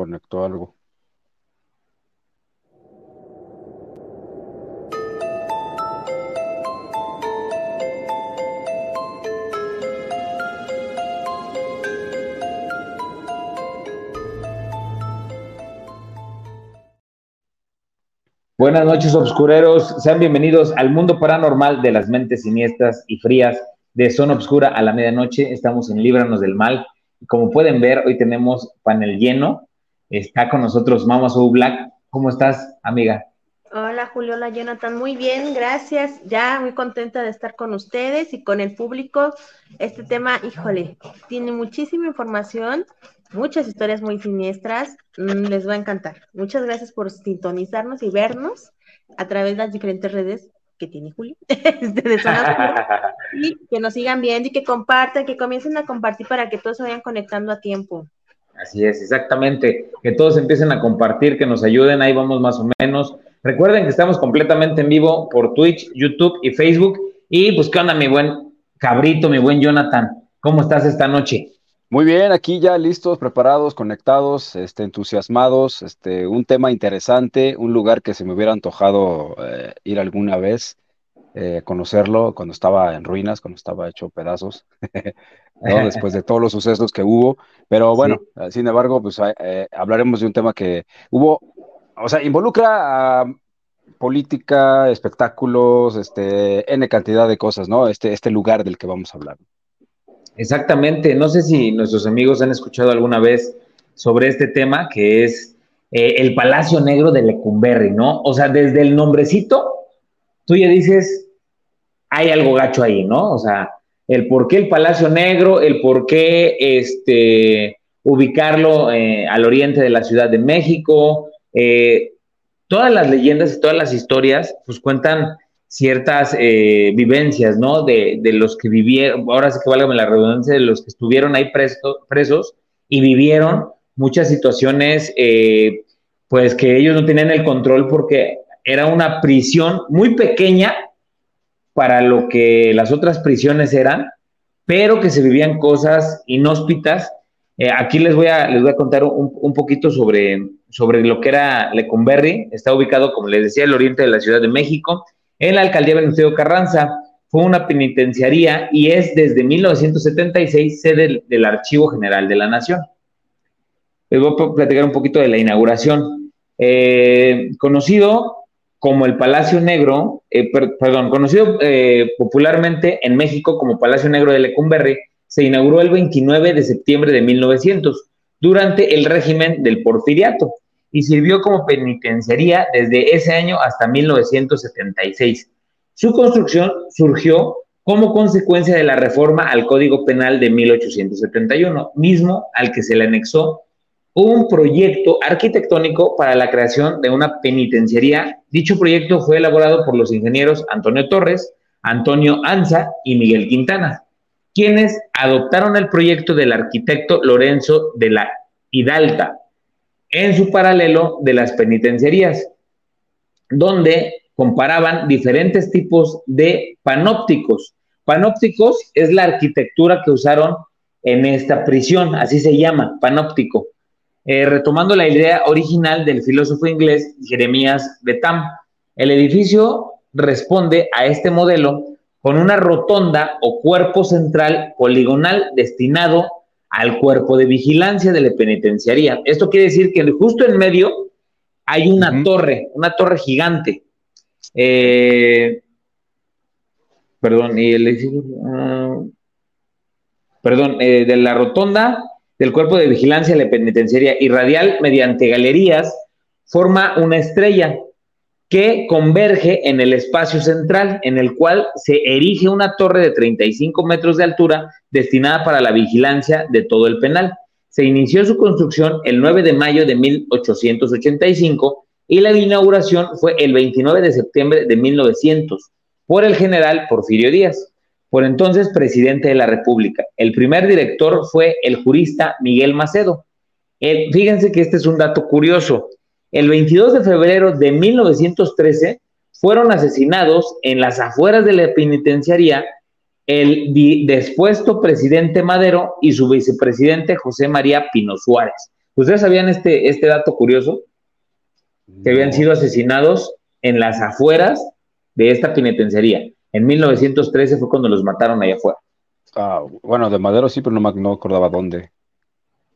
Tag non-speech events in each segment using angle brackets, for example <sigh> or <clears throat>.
conectó algo. Buenas noches, obscureros. Sean bienvenidos al mundo paranormal de las mentes siniestras y frías de Zona Obscura a la medianoche. Estamos en Líbranos del Mal. Como pueden ver, hoy tenemos panel lleno. Está con nosotros Mama Soul Black. ¿Cómo estás, amiga? Hola, Julio, hola, Jonathan. Muy bien, gracias. Ya muy contenta de estar con ustedes y con el público. Este tema, híjole, tiene muchísima información muchas historias muy siniestras. Mm, les va a encantar. Muchas gracias por sintonizarnos y vernos a través de las diferentes redes que tiene Julio, <laughs> este, <laughs> y que nos sigan viendo y que compartan, que comiencen a compartir para que todos se vayan conectando a tiempo. Así es, exactamente. Que todos empiecen a compartir, que nos ayuden, ahí vamos más o menos. Recuerden que estamos completamente en vivo por Twitch, YouTube y Facebook. Y pues, ¿qué onda, mi buen cabrito, mi buen Jonathan? ¿Cómo estás esta noche? Muy bien, aquí ya listos, preparados, conectados, este, entusiasmados, este, un tema interesante, un lugar que se me hubiera antojado eh, ir alguna vez, eh, conocerlo cuando estaba en ruinas, cuando estaba hecho pedazos, <laughs> después de todos los sucesos que hubo. Pero bueno, sin embargo, pues eh, hablaremos de un tema que hubo, o sea, involucra a política, espectáculos, este, N cantidad de cosas, ¿no? Este, este lugar del que vamos a hablar. Exactamente. No sé si nuestros amigos han escuchado alguna vez sobre este tema, que es eh, el Palacio Negro de Lecumberri, ¿no? O sea, desde el nombrecito, tú ya dices, hay algo gacho ahí, ¿no? O sea, el por qué el Palacio Negro, el por qué este, ubicarlo eh, al oriente de la Ciudad de México. Eh, todas las leyendas y todas las historias, pues cuentan ciertas eh, vivencias, ¿no? De, de, los que vivieron, ahora sí que válgame la redundancia, de los que estuvieron ahí presos y vivieron muchas situaciones, pues que ellos no tenían el control porque era una prisión muy pequeña para lo que las otras prisiones eran, pero que se vivían cosas inhóspitas. Eh, aquí les voy a, les voy a contar un, un, poquito sobre, sobre lo que era Lecumberri. Está ubicado, como les decía, al oriente de la Ciudad de México en la alcaldía Venustiano Carranza. Fue una penitenciaría y es desde 1976 sede del, Archivo General de la Nación. Les voy a platicar un poquito de la inauguración. Eh, conocido como el Palacio Negro, eh, perdón, conocido eh, popularmente en México como Palacio Negro de Lecumberri, se inauguró el 29 de septiembre de 1900 durante el régimen del Porfiriato y sirvió como penitenciaría desde ese año hasta 1976. Su construcción surgió como consecuencia de la reforma al Código Penal de 1871, mismo al que se le anexó un proyecto arquitectónico para la creación de una penitenciaría. Dicho proyecto fue elaborado por los ingenieros Antonio Torres, Antonio Anza y Miguel Quintana, quienes adoptaron el proyecto del arquitecto Lorenzo de la Hidalta, en su paralelo de las penitenciarías, donde comparaban diferentes tipos de panópticos. Panópticos es la arquitectura que usaron en esta prisión, así se llama, panóptico. Eh, retomando la idea original del filósofo inglés Jeremías Betam, el edificio responde a este modelo con una rotonda o cuerpo central poligonal destinado al cuerpo de vigilancia de la penitenciaría. Esto quiere decir que justo en medio hay una torre, una torre gigante. Eh, perdón, y el, uh, perdón, eh, de la rotonda del cuerpo de vigilancia de la penitenciaría y radial mediante galerías forma una estrella que converge en el espacio central, en el cual se erige una torre de 35 metros de altura destinada para la vigilancia de todo el penal. Se inició su construcción el 9 de mayo de 1885 y la inauguración fue el 29 de septiembre de 1900 por el general Porfirio Díaz, por entonces presidente de la República. El primer director fue el jurista Miguel Macedo. fíjense que este es un dato curioso. El 22 de febrero de 1913 fueron asesinados en las afueras de la penitenciaría el despuesto presidente Madero y su vicepresidente José María Pino Suárez. ¿Ustedes sabían este, este dato curioso? Que habían sido asesinados en las afueras de esta penitenciaría. En 1913 fue cuando los mataron allá afuera. Ah, bueno, de Madero sí, pero no, no acordaba dónde.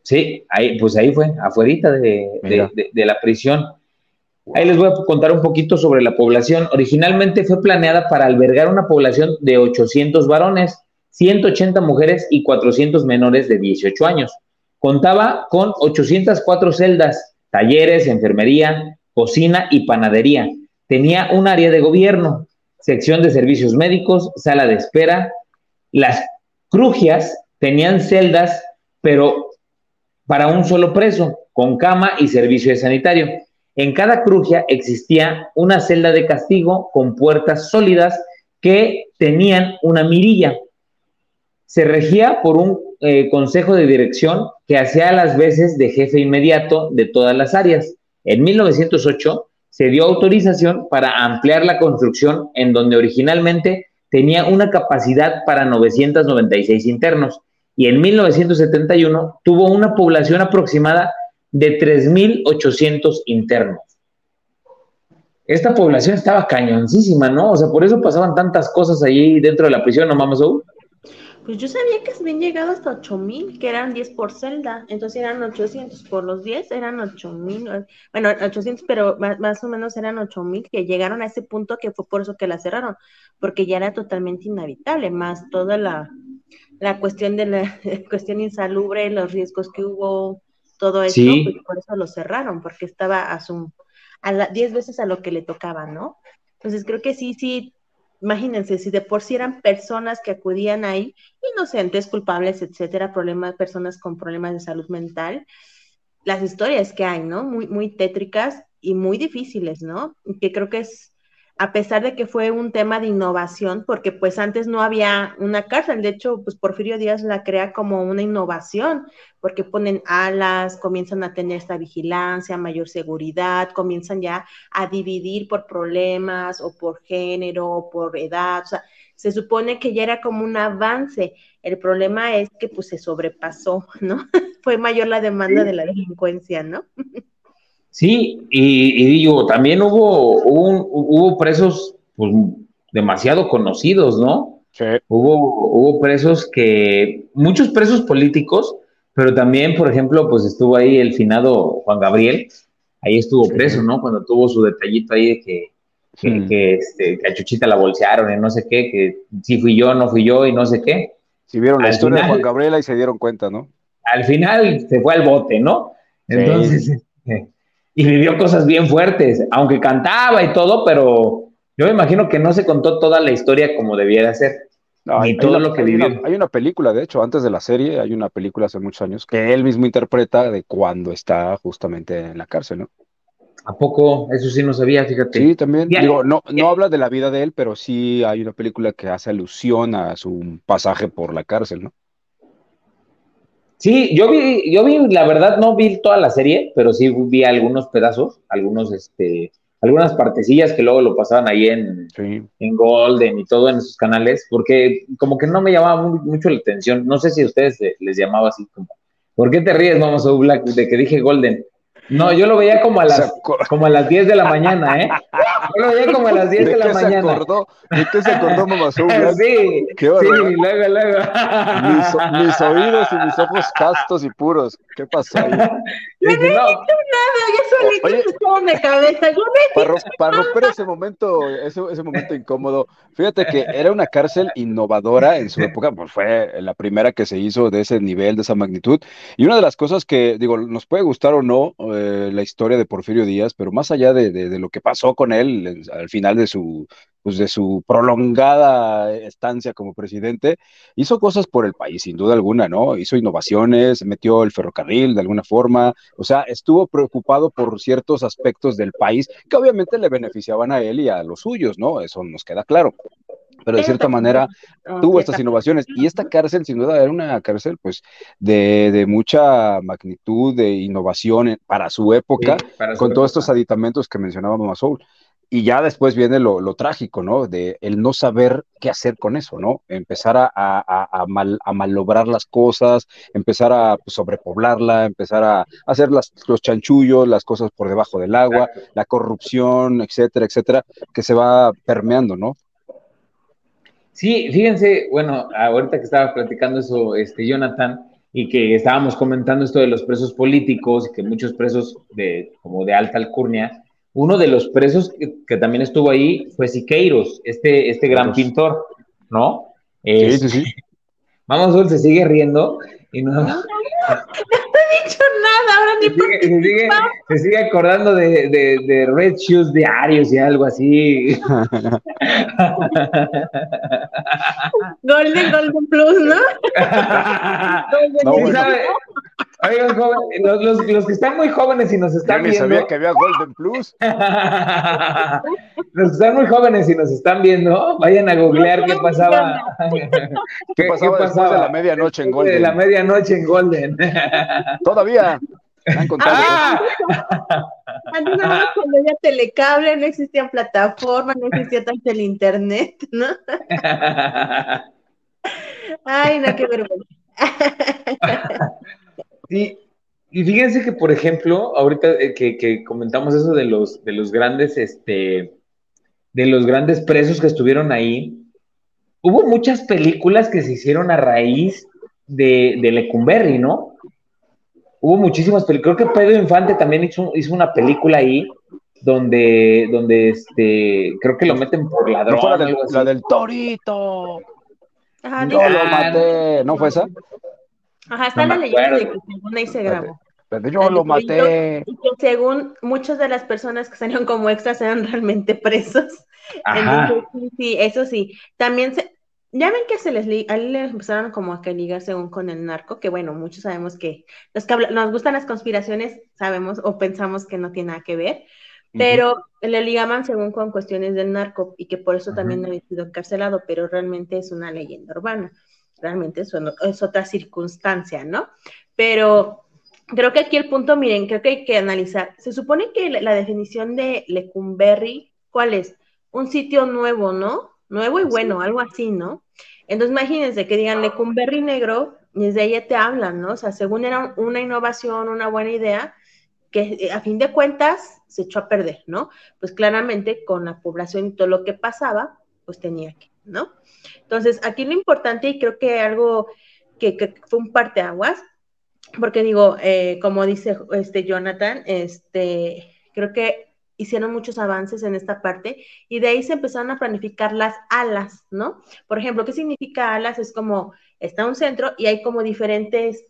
Sí, ahí, pues ahí fue, afuerita de, de, la prisión. Ahí les voy a contar un poquito sobre la población. Originalmente fue planeada para albergar una población de 800 varones, 180 mujeres y 400 menores de 18 años. Contaba con 804 celdas, talleres, enfermería, cocina y panadería. Tenía un área de gobierno, sección de servicios médicos, sala de espera. Las crujias tenían celdas, pero para un solo preso, con cama y servicio de sanitario. En cada crugia existía una celda de castigo con puertas sólidas que tenían una mirilla. Se regía por un eh, consejo de dirección que hacía las veces de jefe inmediato de todas las áreas. En 1908 se dio autorización para ampliar la construcción en donde originalmente tenía una capacidad para 996 internos y en 1971 tuvo una población aproximada de 3.800 internos. Esta población estaba cañoncísima, ¿no? O sea, por eso pasaban tantas cosas allí dentro de la prisión, ¿no, mames? Pues yo sabía que habían llegado hasta 8000, que eran 10 por celda, entonces eran 800 por los 10, eran 8000, bueno, 800, pero más, o menos eran 8000 que llegaron a ese punto que fue por eso que la cerraron, porque ya era totalmente inhabitable, más toda la, la cuestión de la <laughs> cuestión insalubre, los riesgos que hubo, todo eso, pues por eso lo cerraron, porque estaba a su a 10 veces a lo que le tocaba, ¿no? Entonces creo que sí, sí, imagínense, si de por sí eran personas que acudían ahí, inocentes, culpables, etcétera, problemas, personas con problemas de salud mental, las historias que hay, ¿no? Muy, muy tétricas y muy difíciles, ¿no? Que creo que es a pesar de que fue un tema de innovación, porque pues antes no había una cárcel, de hecho, pues Porfirio Díaz la crea como una innovación, porque ponen alas, comienzan a tener esta vigilancia, mayor seguridad, comienzan ya a dividir por problemas o por género o por edad, o sea, se supone que ya era como un avance. El problema es que pues se sobrepasó, ¿no? <laughs> fue mayor la demanda de la delincuencia, ¿no? <laughs> Sí, y, digo, también hubo, hubo, presos pues, demasiado conocidos, ¿no? Sí. Hubo, hubo presos que, muchos presos políticos, pero también, por ejemplo, pues estuvo ahí el finado Juan Gabriel, ahí estuvo preso, ¿no? Cuando tuvo su detallito ahí de que, que, este, a Chuchita la bolsearon y no sé qué, que si fui yo, no fui yo y no sé qué. Si vieron la historia de Juan Gabriel y se dieron cuenta, ¿no? Al final se fue al bote, ¿no? Entonces, este, y vivió cosas bien fuertes, aunque cantaba y todo, pero yo me imagino que no se contó toda la historia como debiera ser. ni todo lo que vivió. hay una película, de hecho, antes de la serie, hay una película hace muchos años que él mismo interpreta de cuando está justamente en la cárcel, ¿no? ¿A poco? Eso sí no sabía, fíjate. Sí, también. Digo, no, no habla de la vida de él, pero sí hay una película que hace alusión a su pasaje por la cárcel, ¿no? Sí, yo vi, yo vi, la verdad no vi toda la serie, pero sí vi algunos pedazos, algunos, este, algunas partecillas que luego lo pasaban ahí en, en Golden y todo en esos canales, porque como que no me llamaba mucho la atención. No sé si a ustedes les llamaba así como, ¿por qué te ríes, vamos a Black, de que dije Golden? No, yo lo veía como a las, como a las 10 de la mañana, ¿eh? Yo lo veía como a las 10 de, la mañana. Se acordó? ¿De qué se acordó <laughs> Mamá Sí, qué sí, luego, luego. Mis, oídos y mis ojos castos y puros. ¿Qué pasó ahí? Yo no he dicho nada, yo solito estaba en cabeza. Yo para, para, romper ese momento, ese, ese momento incómodo, fíjate que era una cárcel innovadora en su época, pues fue la primera que se hizo de ese nivel, de esa magnitud. Y una de las cosas que, digo, nos puede gustar o no, eh, la historia de Porfirio Díaz, pero más allá de, lo que pasó con él al final de su, pues de su prolongada estancia como presidente, hizo cosas por el país, sin duda alguna, ¿no? Hizo innovaciones, metió el ferrocarril de alguna forma, o sea, estuvo preocupado por ciertos aspectos del país que obviamente le beneficiaban a él y a los suyos, ¿no? Eso nos queda claro pero de cierta manera tuvo estas innovaciones. Y esta cárcel, sin duda, era una cárcel pues de, mucha magnitud, de innovación para su época, con todos estos aditamentos que mencionábamos Soul. y ya después viene lo, trágico, ¿no? De el no saber qué hacer con eso, ¿no? Empezar a, a, mal, a malobrar las cosas, empezar a pues, sobrepoblarla, empezar a hacer las, los chanchullos, las cosas por debajo del agua, la corrupción, etcétera, etcétera, que se va permeando, ¿no? Sí, fíjense, bueno, ahorita que estaba platicando eso, este, Jonathan, y que estábamos comentando esto de los presos políticos, que muchos presos de, como de alta alcurnia, uno de los presos que, también estuvo ahí fue Siqueiros, este, este gran pintor, ¿no? sí, sí, sí. <laughs> Vamos, se sigue riendo y no, he dicho nada, ahora ni se sigue, se sigue, acordando de, de, de, Red Shoes diarios y algo así. <laughs> Golden, Golden Plus, ¿no? <laughs> no ¿sabe? Oigan, los, los, los, que están muy jóvenes y nos están ya viendo. sabía que había Golden Plus. <laughs> los que están muy jóvenes y nos están viendo, vayan a googlear qué pasaba. <laughs> ¿Qué, pasaba, ¿Qué pasaba? de la medianoche en Golden? De la medianoche en Golden. <laughs> Todavía. Han contado. ¡Ah! Antes cuando había telecable, no existían plataformas, no existía tanto el internet, ¿no? <laughs> Ay, no, qué vergüenza. Sí, y fíjense que, por ejemplo, ahorita eh, que, comentamos eso de los, de los grandes, este, de los grandes presos que estuvieron ahí, hubo muchas películas que se hicieron a raíz de, de Lecumberri, ¿no? Hubo muchísimas películas. Creo que Pedro Infante también hizo, hizo una película ahí donde, donde este, creo que lo meten por ladrón. No la del torito. Yo lo maté. ¿No fue esa? Ajá, está la leyenda de que según ahí se grabó. Pero yo lo maté. Y que según muchas de las personas que salieron como extras eran realmente presos. Ajá. sí, eso sí. También se, ya ven que se les, ahí les empezaron como a que ligar según con el narco, que bueno, muchos sabemos que los que nos gustan las conspiraciones, sabemos o pensamos que no tiene nada que ver, pero le ligaban según con cuestiones del narco y que por eso también había sido encarcelado, pero realmente es una leyenda urbana realmente es otra circunstancia, ¿no? Pero creo que aquí el punto, miren, creo que hay que analizar. Se supone que la definición de Lecumberri, ¿cuál es? Un sitio nuevo, ¿no? Nuevo y bueno, algo así, ¿no? Entonces imagínense que digan Lecumberri negro, y desde ahí te hablan, ¿no? O sea, según era una innovación, una buena idea, que eh, a fin de cuentas se echó a perder, ¿no? Pues claramente con la población y todo lo que pasaba, pues tenía que, ¿no? Entonces, aquí lo importante, y creo que algo que, fue un parteaguas, porque digo, eh, como dice este Jonathan, este, creo que hicieron muchos avances en esta parte y de ahí se empezaron a planificar las alas, ¿no? Por ejemplo, ¿qué significa alas? Es como, está un centro y hay como diferentes,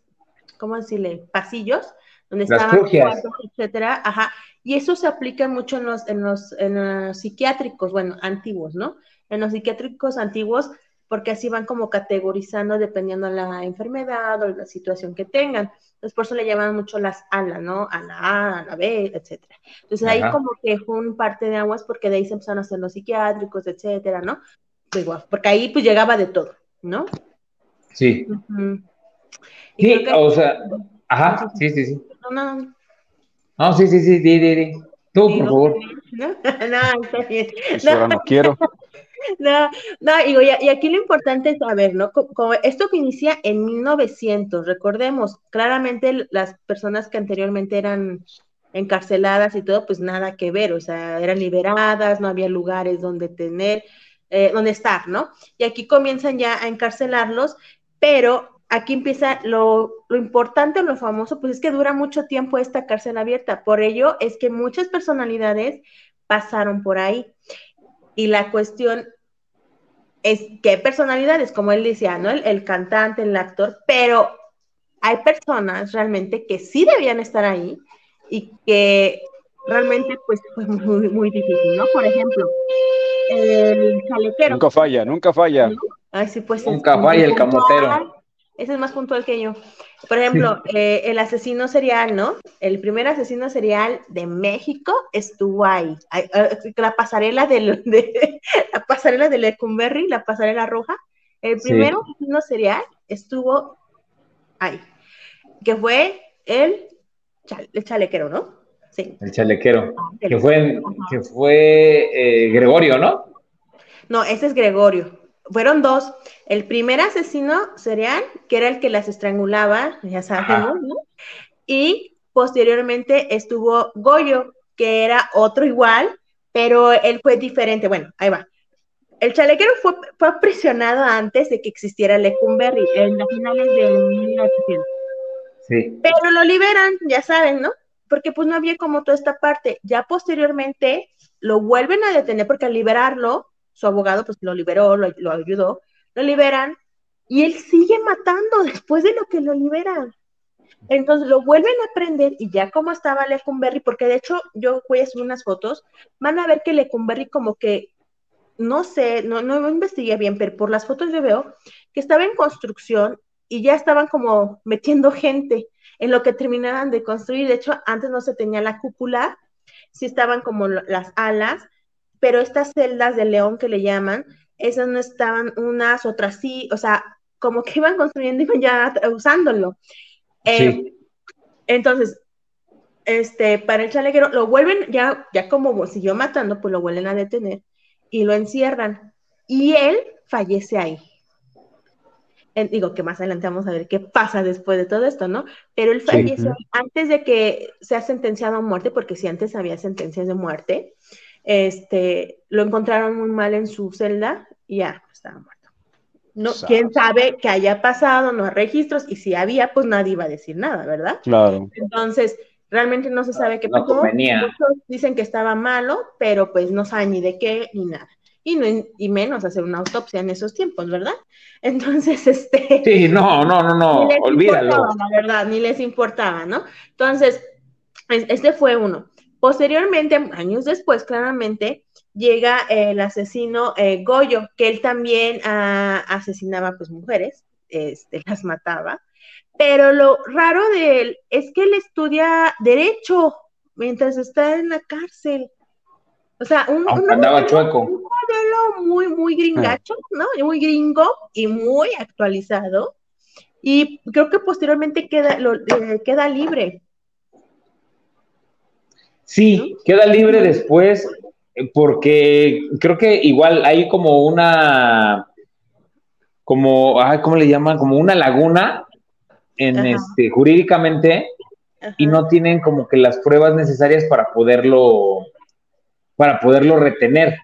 ¿cómo decirle? Pasillos donde estaban cuartos, etcétera, ajá, y eso se aplica mucho en los, en los, en los psiquiátricos, bueno, antiguos, ¿no? En los psiquiátricos antiguos porque así van como categorizando dependiendo de la enfermedad o la situación que tengan. Entonces, por eso le llaman mucho las alas, ¿no? A la A, a la B, etcétera. Entonces, ahí como que fue un parte de aguas porque de ahí se empezaron a hacer los psiquiátricos, etcétera, ¿no? Pues igual, porque ahí pues llegaba de todo, ¿no? Sí. Sí, o sea, ajá, sí, sí, sí. No, no. No, sí, sí, sí, di, di, di. Tú, por favor. No, <laughs> no, está bien. No. no quiero. <laughs> No, no, digo, y, aquí lo importante es saber, ¿no? Esto que inicia en 1900, recordemos, claramente las personas que anteriormente eran encarceladas y todo, pues nada que ver, o sea, eran liberadas, no había lugares donde tener, eh, donde estar, ¿no? Y aquí comienzan ya a encarcelarlos, pero aquí empieza lo, lo importante, lo famoso, pues es que dura mucho tiempo esta cárcel abierta, por ello es que muchas personalidades pasaron por ahí. Y la cuestión es que personalidades, como él decía, ¿no? El, cantante, el actor, pero hay personas realmente que sí debían estar ahí y que realmente pues fue muy, muy difícil, ¿no? Por ejemplo, el chalequero. Nunca falla, nunca falla. Ay, sí, pues. Nunca falla el camotero. Ese es más puntual que yo. Por ejemplo, eh, el asesino serial, ¿no? El primer asesino serial de México estuvo ahí. La pasarela <laughs> de, la pasarela de Lecumberri, la pasarela roja. El primer asesino serial estuvo ahí. Que fue el, el chalequero, ¿no? Sí. El chalequero. Que fue, que fue eh, Gregorio, ¿no? No, ese es Gregorio. Fueron dos. El primer asesino serial, que era el que las estrangulaba, ya sabemos, ¿no? Y posteriormente estuvo Goyo, que era otro igual, pero él fue diferente. Bueno, ahí va. El chalequero fue, fue aprisionado antes de que existiera Lecumberri, en las finales de 1900. Sí. Pero lo liberan, ya saben, ¿no? Porque pues no había como toda esta parte. Ya posteriormente lo vuelven a detener porque al liberarlo, su abogado pues lo liberó, lo, lo ayudó, lo liberan y él sigue matando después de lo que lo liberan. Entonces lo vuelven a prender y ya como estaba Lecumberri, porque de hecho yo voy a subir unas fotos, van a ver que Lecumberri como que, no sé, no, no investigué bien, pero por las fotos yo veo que estaba en construcción y ya estaban como metiendo gente en lo que terminaban de construir. De hecho, antes no se tenía la cúpula, sí estaban como las alas, pero estas celdas de león que le llaman, esas no estaban unas, otras sí, o sea, como que iban construyendo y iban ya usándolo. Eh, Entonces, este, para el chalequero, lo vuelven, ya, ya como siguió matando, pues lo vuelven a detener y lo encierran. Y él fallece ahí. Digo que más adelante vamos a ver qué pasa después de todo esto, ¿no? Pero él fallece sí. antes de que sea sentenciado a muerte, porque si antes había sentencias de muerte, este, lo encontraron muy mal en su celda y ya estaba muerto. No, quién sabe qué haya pasado, no hay registros, y si había, pues nadie iba a decir nada, ¿verdad? Claro. Entonces, realmente no se sabe qué pasó. No Muchos dicen que estaba malo, pero pues no saben ni de qué ni nada. Y, no, y menos hacer una autopsia en esos tiempos, ¿verdad? <laughs> Entonces, este. Sí, no, no, no, no, <laughs> olvídalo. La verdad, ni les importaba, ¿no? Entonces, este fue uno. Posteriormente, años después, claramente, llega el asesino eh, Goyo, que él también uh, asesinaba pues mujeres, este, <laughs> las mataba, pero lo raro de él es que él estudia derecho mientras está en la cárcel. O sea, un, modelo, chueco. un modelo muy, muy gringacho, ¿no? Muy gringo y muy actualizado. Y creo que posteriormente queda, lo, eh, queda libre. Sí, queda libre después porque creo que igual hay como una, como, ay, ¿cómo le llaman? Como una laguna en Ajá. este, jurídicamente Ajá. y no tienen como que las pruebas necesarias para poderlo, para poderlo retener.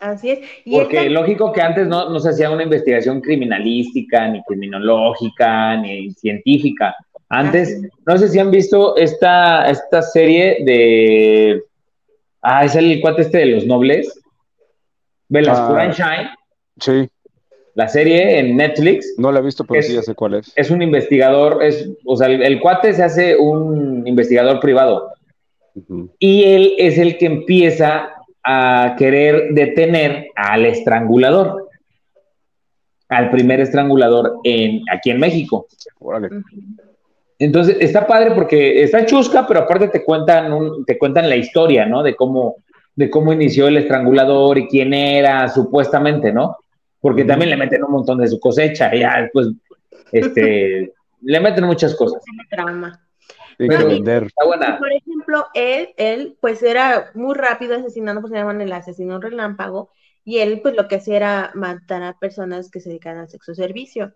Así es. Y Porque esta... lógico que antes no, no se hacía una investigación criminalística, ni criminológica, ni científica. Antes, no sé si han visto esta, esta serie de Ah, es el cuate este de los nobles. Velasco ah, Shine. Sí. La serie en Netflix. No la he visto, pero es, sí ya sé cuál es. Es un investigador, es, o sea, el, el cuate se hace un investigador privado. Uh -huh. Y él es el que empieza a querer detener al estrangulador. Al primer estrangulador en, aquí en México. Órale. Uh -huh. Entonces, está padre porque está chusca, pero aparte te cuentan, un, te cuentan la historia, ¿no? De cómo, de cómo inició el estrangulador y quién era, supuestamente, ¿no? Porque también le meten un montón de su cosecha, y <laughs> ya después, este, le meten muchas cosas. Trama. Pero, vender. Está buena. Por ejemplo, él, él, pues era muy rápido asesinando, pues se llaman el asesino relámpago, y él pues lo que hacía era matar a personas que se dedican al sexo servicio.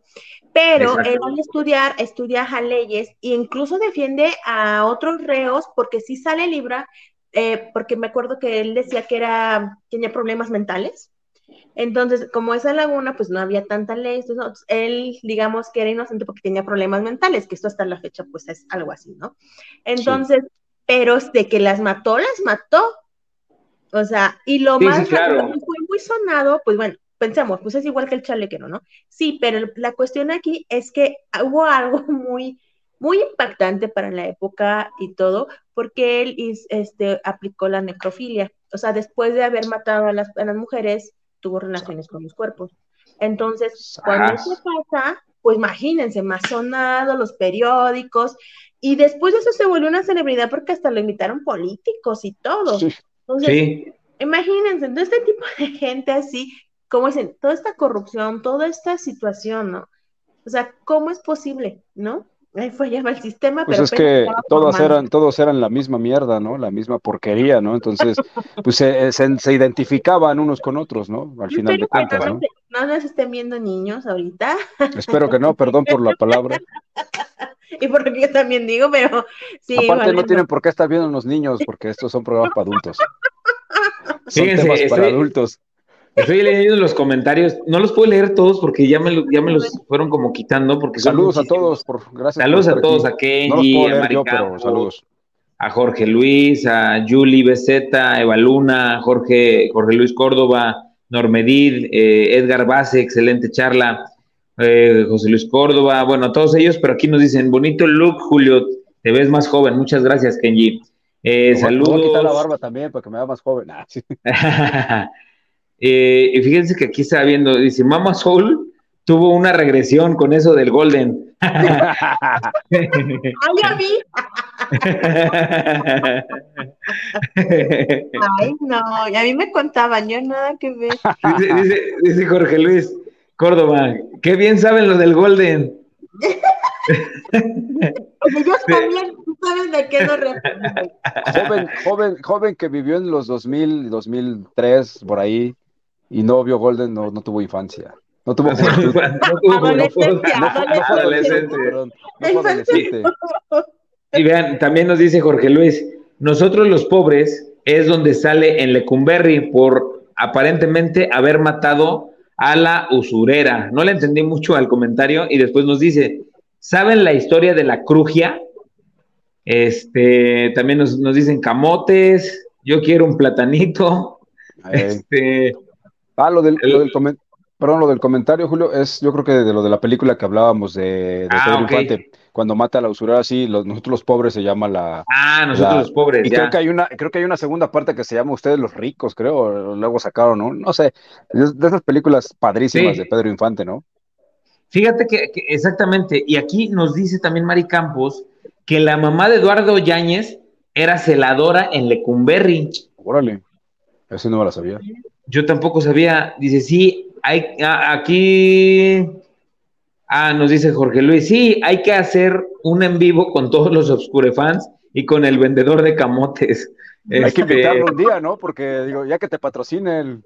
Pero Exacto. él al estudiar, estudia a leyes e incluso defiende a otros reos porque sí sale libre, eh, porque me acuerdo que él decía que era, tenía problemas mentales. Entonces, como esa laguna, pues no había tanta ley, entonces, él, digamos que era inocente porque tenía problemas mentales, que esto hasta la fecha, pues es algo así, ¿no? Entonces, sí. pero de que las mató, las mató, o sea, y lo sí, más sí, claro. fue muy sonado, pues bueno, pensamos, pues es igual que el chalequero, ¿no? Sí, pero la cuestión aquí es que hubo algo <laughs> muy, muy impactante para la época y todo, porque él este, aplicó la necrofilia. O sea, después de haber matado a las, a las mujeres, tuvo relaciones con los cuerpos. Entonces, cuando eso pasa, pues imagínense, más sonado, los periódicos, y después de eso se volvió una celebridad porque hasta lo invitaron políticos y todo. Entonces, sí. Imagínense, entonces este tipo de gente así, como dicen, toda esta corrupción, toda esta situación, ¿no? O sea, ¿cómo es posible, no? Ahí fue ya el sistema, Pues pero es que todas formando. eran, todos eran la misma mierda, ¿no? La misma porquería, ¿no? Entonces, pues se, se- se identificaban unos con otros, ¿no? Al final de espero cuentas, no, ¿no? nos- no nos estén viendo niños ahorita, Espero que no, perdón por la palabra. <laughs> y por lo que yo también digo, pero sí, Aparte no tienen por qué estar viendo los niños, porque estos son programas para adultos. Son Fíjense, temas para estoy- adultos. Estoy leyendo los comentarios. No los puedo leer todos porque ya me, lo- ya me los fueron como quitando. Porque Saludos a todos, por, gracias. Saludos por a todos, aquí. a Kenji, No a yo, pero saludos. a Jorge Luis, a Julie Beceta, Eva Luna, Jorge, Jorge Luis Córdoba, Normedid, eh, Edgar Base, excelente charla, eh, José Luis Córdoba, bueno, a todos ellos, pero aquí nos dicen, bonito look, Julio, te ves más joven, muchas gracias, Kenji. Eh, Me voy- saludos. a quitar la barba también para que me vea más joven. <laughs> Ah, sí. <laughs> Eh, y fíjense que aquí está viendo, dice, Mama Soul tuvo una regresión con eso del Golden. <laughs> ¡Ah, ya vi! Ay, no, y a mí me contaban, yo nada que ver. dice, dice- dice Jorge Luis Córdoba, qué bien saben lo del Golden. Yo también, tú sabes de qué joven, joven, joven que vivió en los 2000, 2003, por ahí, y no vio Golden, no, no tuvo infancia. No tuvo juventud. No tuvo- Adolescencia, no no adolescente. <laughs> Y vean, también nos dice Jorge Luis, nosotros los pobres es donde sale en Lecumberri por aparentemente haber matado a la usurera. No le entendí mucho al comentario y después nos dice, ¿saben la historia de la crugia? Este, también nos, nos dicen camotes, yo quiero un platanito. Este, Ah, lo del, lo del comen- perdón, lo del comentario, Julio, es yo creo que de lo de la película que hablábamos de, de Ah, Pedro. Infante, cuando mata a la usurera, sí, los- nosotros los pobres se llama la... ah, nosotros La- los pobres, Y ya. creo que hay una, creo que hay una segunda parte que se llama Ustedes los ricos, creo, luego sacaron, ¿no? No sé, de esas películas padrísimas Sí. de Pedro Infante, ¿no? Fíjate que, que- exactamente, y aquí nos dice también Mari Campos que la mamá de Eduardo Yáñez era celadora en Lecumberri. Órale, eso no me la sabía. Yo tampoco sabía, dice, sí, hay a- aquí, ah, nos dice Jorge Luis, sí, hay que hacer un en vivo con todos los Obscurefans y con el vendedor de camotes. Hay que Este, invitarlo un día, ¿no? Porque digo, ya que te patrocine el...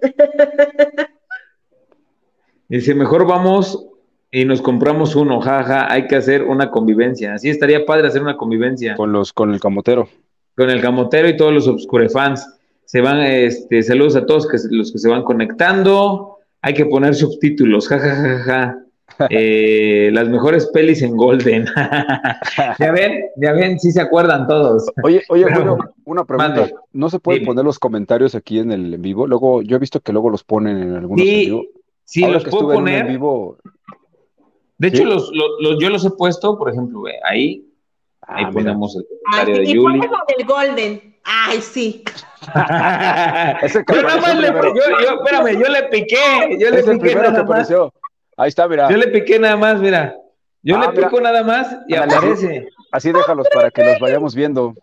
<laughs> Dice, mejor vamos y nos compramos uno, jaja, hay que hacer una convivencia. Así estaría padre hacer una convivencia. con los, con el camotero. con el camotero y todos los obscurefans. Se van, este, saludos a todos que, los que se van conectando. Hay que poner subtítulos, jajajaja. <laughs> Eh, las mejores pelis en Golden. <laughs> ya ven, ya ven, sí se acuerdan todos. Oye, oye, Pero- una pregunta. Mande. ¿No se pueden Dime. poner los comentarios aquí en el en vivo? Luego, yo he visto que luego los ponen en algunos en Sí, vivo. Sí, Ahora los que puedo en poner. vivo. De hecho, los, los- los- yo los he puesto, por ejemplo, ve, ahí, ahí Ah, mira. ponemos el Ay, comentario de y Yuli. del Golden. Ay, sí. <laughs> Es el que yo nada más le, primero. yo, yo, espérame, yo le piqué, yo le Es piqué que nada más. Ahí está, mira. Yo le piqué nada más, mira. Yo Ah, le mira. pico nada más y aparece. Así déjalos para que los vayamos viendo.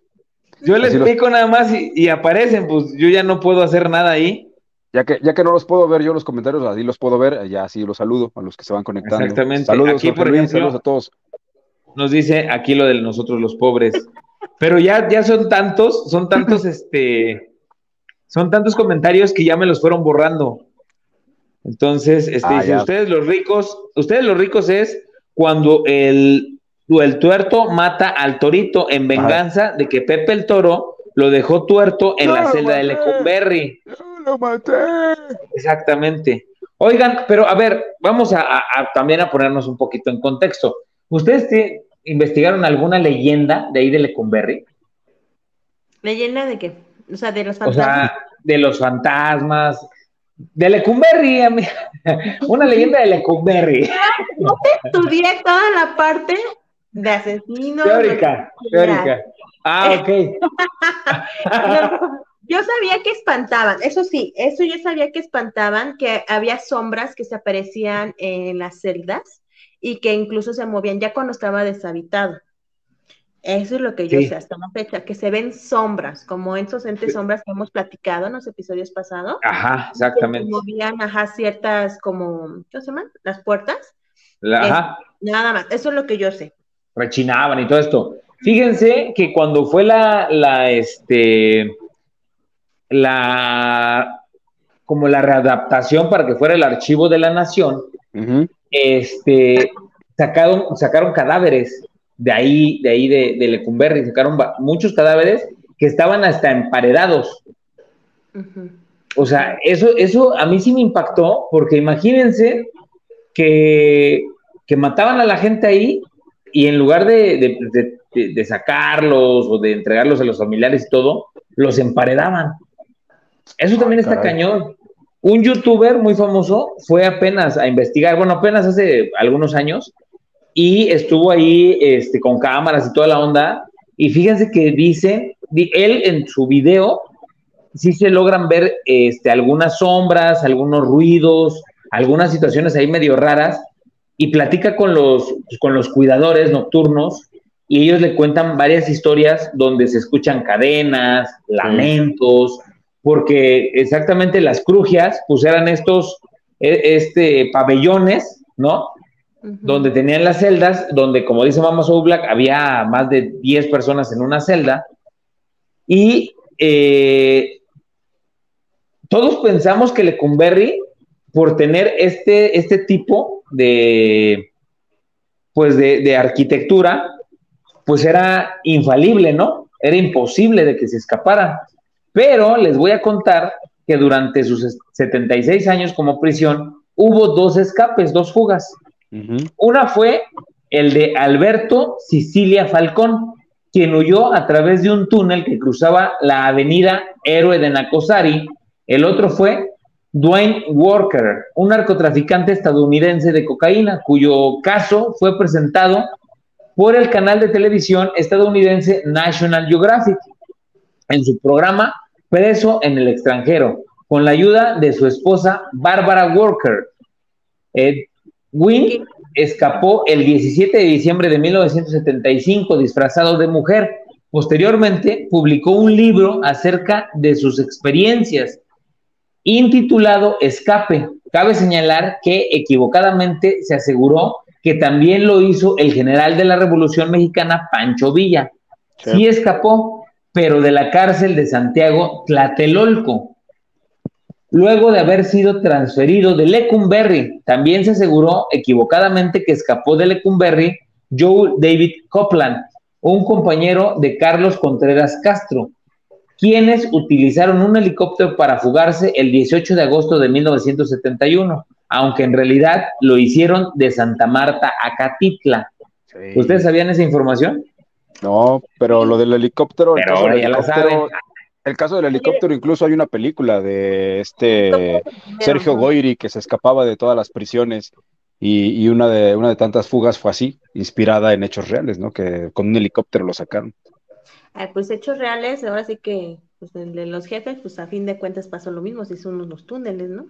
Yo le Así los- pico nada más y, y aparecen, pues yo ya no puedo hacer nada ahí. Ya que, ya que no los puedo ver yo los comentarios, así los puedo ver, ya así los saludo a los que se van conectando. Exactamente. Saludos, Aquí, por Luis, ejemplo, saludos a todos. Nos dice aquí lo de nosotros los pobres. Pero ya, ya son tantos, son tantos, <laughs> este, son tantos comentarios que ya me los fueron borrando. Entonces, este, Ah, dice, ustedes los ricos, ustedes los ricos es cuando el, el tuerto mata al torito en venganza de que Pepe el Toro lo dejó tuerto en la celda de maté. Lecumberri. ¡Lo maté! Exactamente. Oigan, pero a ver, vamos a, a- a también a ponernos un poquito en contexto. ¿Ustedes te- investigaron alguna leyenda de ahí de Lecumberri? ¿Leyenda de qué? O sea, de los O fantasmas. sea, de los fantasmas, de Lecumberri, ami- <laughs> una leyenda de Lecumberri. <laughs> Estudié toda la parte de asesinos. Teórica, teórica. Ah, ok. <laughs> No, yo sabía que espantaban, eso sí, eso yo sabía que espantaban, que había sombras que se aparecían en las celdas y que incluso se movían ya cuando estaba deshabitado. Eso es lo que yo Sí. sé hasta la fecha, que se ven sombras, como esos entes sombras que hemos platicado en los episodios pasados. Ajá, que se exactamente. movían, ajá, ciertas como, ¿qué se llaman? Las puertas. La- ajá. Nada más, eso es lo que yo sé. rechinaban y todo esto. Fíjense que cuando fue la, la, este, la, como la readaptación para que fuera el archivo de la nación, este, sacaron, sacaron cadáveres de ahí, de ahí de, de Lecumberri, sacaron muchos cadáveres que estaban hasta emparedados. O sea, eso, eso a mí sí me impactó, porque imagínense que, que mataban a la gente ahí y en lugar de, de, sacarlos o de entregarlos a los familiares y todo, los emparedaban. Eso también está cañón. Un youtuber muy famoso fue apenas a investigar, bueno, apenas hace algunos años, y estuvo ahí este, con cámaras y toda la onda. Y fíjense que dice, él en su video, sí se logran ver este, algunas sombras, algunos ruidos, algunas situaciones ahí medio raras, y platica con los, con los cuidadores nocturnos y ellos le cuentan varias historias donde se escuchan cadenas, lamentos, porque exactamente las crujias pues eran estos e, este, pabellones, ¿no? Donde tenían las celdas, donde como dice Mama Soul Black, había más de 10 personas en una celda. Y eh, todos pensamos que Lecumberri por tener este, este tipo de, pues de, arquitectura, pues era infalible, ¿no? Era imposible de que se escapara. Pero les voy a contar que durante sus 76 años como prisión hubo dos escapes, dos fugas. Una fue el de Alberto Sicilia Falcón, quien huyó a través de un túnel que cruzaba la avenida Héroe de Nacosari. El otro fue Dwayne Walker, un narcotraficante estadounidense de cocaína, cuyo caso fue presentado por el canal de televisión estadounidense National Geographic en su programa Preso en el extranjero, con la ayuda de su esposa Barbara Walker. Ed Wynn escapó el 17 de diciembre de 1975 disfrazado de mujer. Posteriormente publicó un libro acerca de sus experiencias intitulado Escape. Cabe señalar que equivocadamente se aseguró que también lo hizo el general de la Revolución Mexicana, Pancho Villa. Sí, escapó, pero de la cárcel de Santiago Tlatelolco. Luego de haber sido transferido de Lecumberri, también se aseguró equivocadamente que escapó de Lecumberri Joe David Copland, un compañero de Carlos Contreras Castro, quienes utilizaron un helicóptero para fugarse el 18 de agosto de 1971, aunque en realidad lo hicieron de Santa Marta a Catitla. ¿Ustedes sabían esa información? No, pero lo del helicóptero. Pero ahora ya lo saben. El caso del helicóptero, incluso hay una película de este Sergio Goyri que se escapaba de todas las prisiones y, una, de, una de tantas fugas fue así, inspirada en hechos reales, ¿no? Que con un helicóptero lo sacaron pues hechos reales, ahora sí que pues, de los jefes, pues a fin de cuentas pasó lo mismo, si son los túneles, ¿no?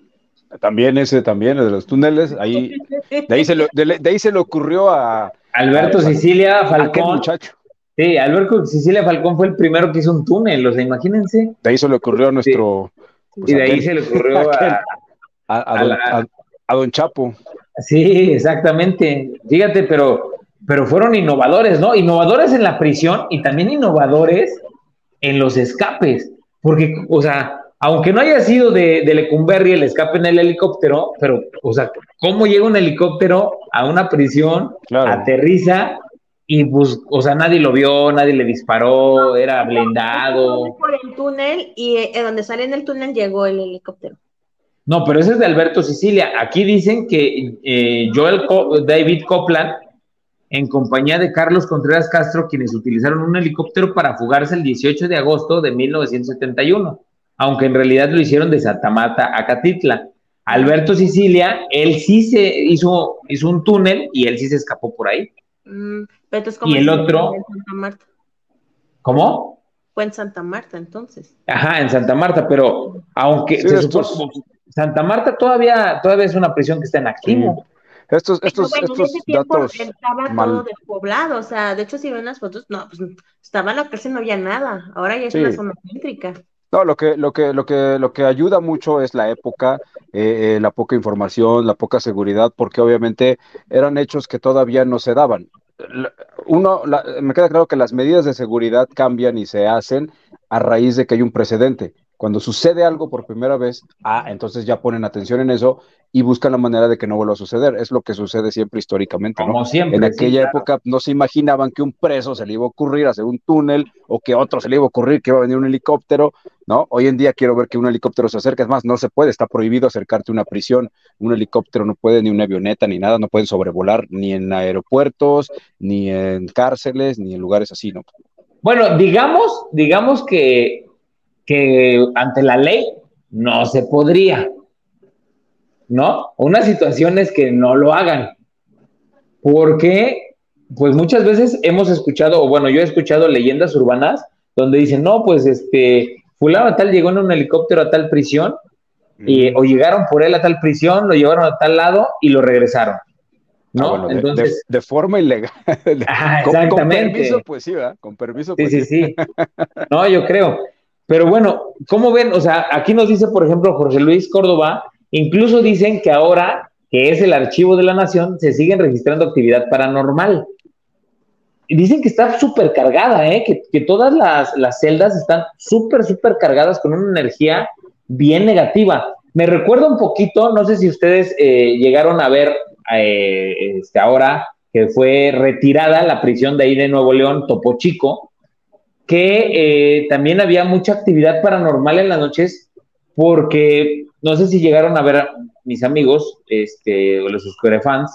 También ese, también, el de los túneles, ahí, de ahí se, de, ahí se le ocurrió a Alberto Sicilia Falcón. muchacho. Sí, Alberto Sicilia Falcón fue el primero que hizo un túnel, o sea, imagínense. De ahí se le ocurrió a nuestro. Pues, y de ahí se le ocurrió <laughs> a, a, don, Chapo. Sí, exactamente. Fíjate, pero pero fueron innovadores, ¿no? Innovadores en la prisión y también innovadores en los escapes, porque, o sea, aunque no haya sido de, de Lecumberri el escape en el helicóptero, pero, o sea, ¿cómo llega un helicóptero a una prisión, aterriza y pues, o sea, nadie lo vio, nadie le disparó, era blindado. Por el túnel y eh, donde sale en el túnel llegó el helicóptero. No, pero ese es de Alberto Sicilia. Aquí dicen que eh, Joel David Copland en compañía de Carlos Contreras Castro, quienes utilizaron un helicóptero para fugarse el 18 de agosto de 1971, aunque en realidad lo hicieron de Santa Marta a Catitla. Alberto Sicilia, él sí se hizo, hizo un túnel y él sí se escapó por ahí. Mm, y el otro... En Santa Marta? ¿Cómo? Fue en Santa Marta entonces. Ajá, en Santa Marta, pero aunque Santa Marta todavía, todavía es una prisión que está en activo. Estos, estos, estos datos. Estaba todo despoblado, o sea, de hecho, si ven las fotos, no, pues estaba la cárcel, no había nada. Ahora ya es una zona céntrica. No, lo que, lo que, lo que, lo que ayuda mucho es la época, eh, eh, la poca información, la poca seguridad, porque obviamente eran hechos que todavía no se daban. Uno, me queda claro que las medidas de seguridad cambian y se hacen a raíz de que hay un precedente. Cuando sucede algo por primera vez, ah, entonces ya ponen atención en eso y buscan la manera de que no vuelva a suceder. Es lo que sucede siempre históricamente. Como siempre. En aquella época no se imaginaban que un preso se le iba a ocurrir hacer un túnel o que otro se le iba a ocurrir que iba a venir un helicóptero, ¿no? Hoy en día quiero ver que un helicóptero se acerque. Es más, no se puede, está prohibido acercarte a una prisión. Un helicóptero no puede, ni una avioneta, ni nada, no pueden sobrevolar ni en aeropuertos, ni en cárceles, ni en lugares así, ¿no? Bueno, digamos, digamos que que ante la ley no se podría, ¿no? Una situación es que no lo hagan, porque pues muchas veces hemos escuchado, o bueno, yo he escuchado leyendas urbanas donde dicen, no, pues este, fulano tal llegó en un helicóptero a tal prisión, y, o llegaron por él a tal prisión, lo llevaron a tal lado y lo regresaron. ¿no? Ah, Entonces, de, forma ilegal. <laughs> exactamente. Con, permiso, pues sí, ¿verdad? Con permiso, pues sí. Sí, sí, <laughs> No, yo creo. Pero bueno, ¿cómo ven? O sea, aquí nos dice, por ejemplo, Jorge Luis Córdoba, incluso dicen que ahora que es el archivo de la nación, se siguen registrando actividad paranormal. Dicen que está súper cargada, ¿eh? que, todas las, celdas están súper, súper cargadas con una energía bien negativa. Me recuerda un poquito, no sé si ustedes eh, llegaron a ver eh, este, ahora que fue retirada la prisión de ahí de Nuevo León, Topo Chico, que eh, también había mucha actividad paranormal en las noches, porque no sé si llegaron a ver a mis amigos, este, o los fans,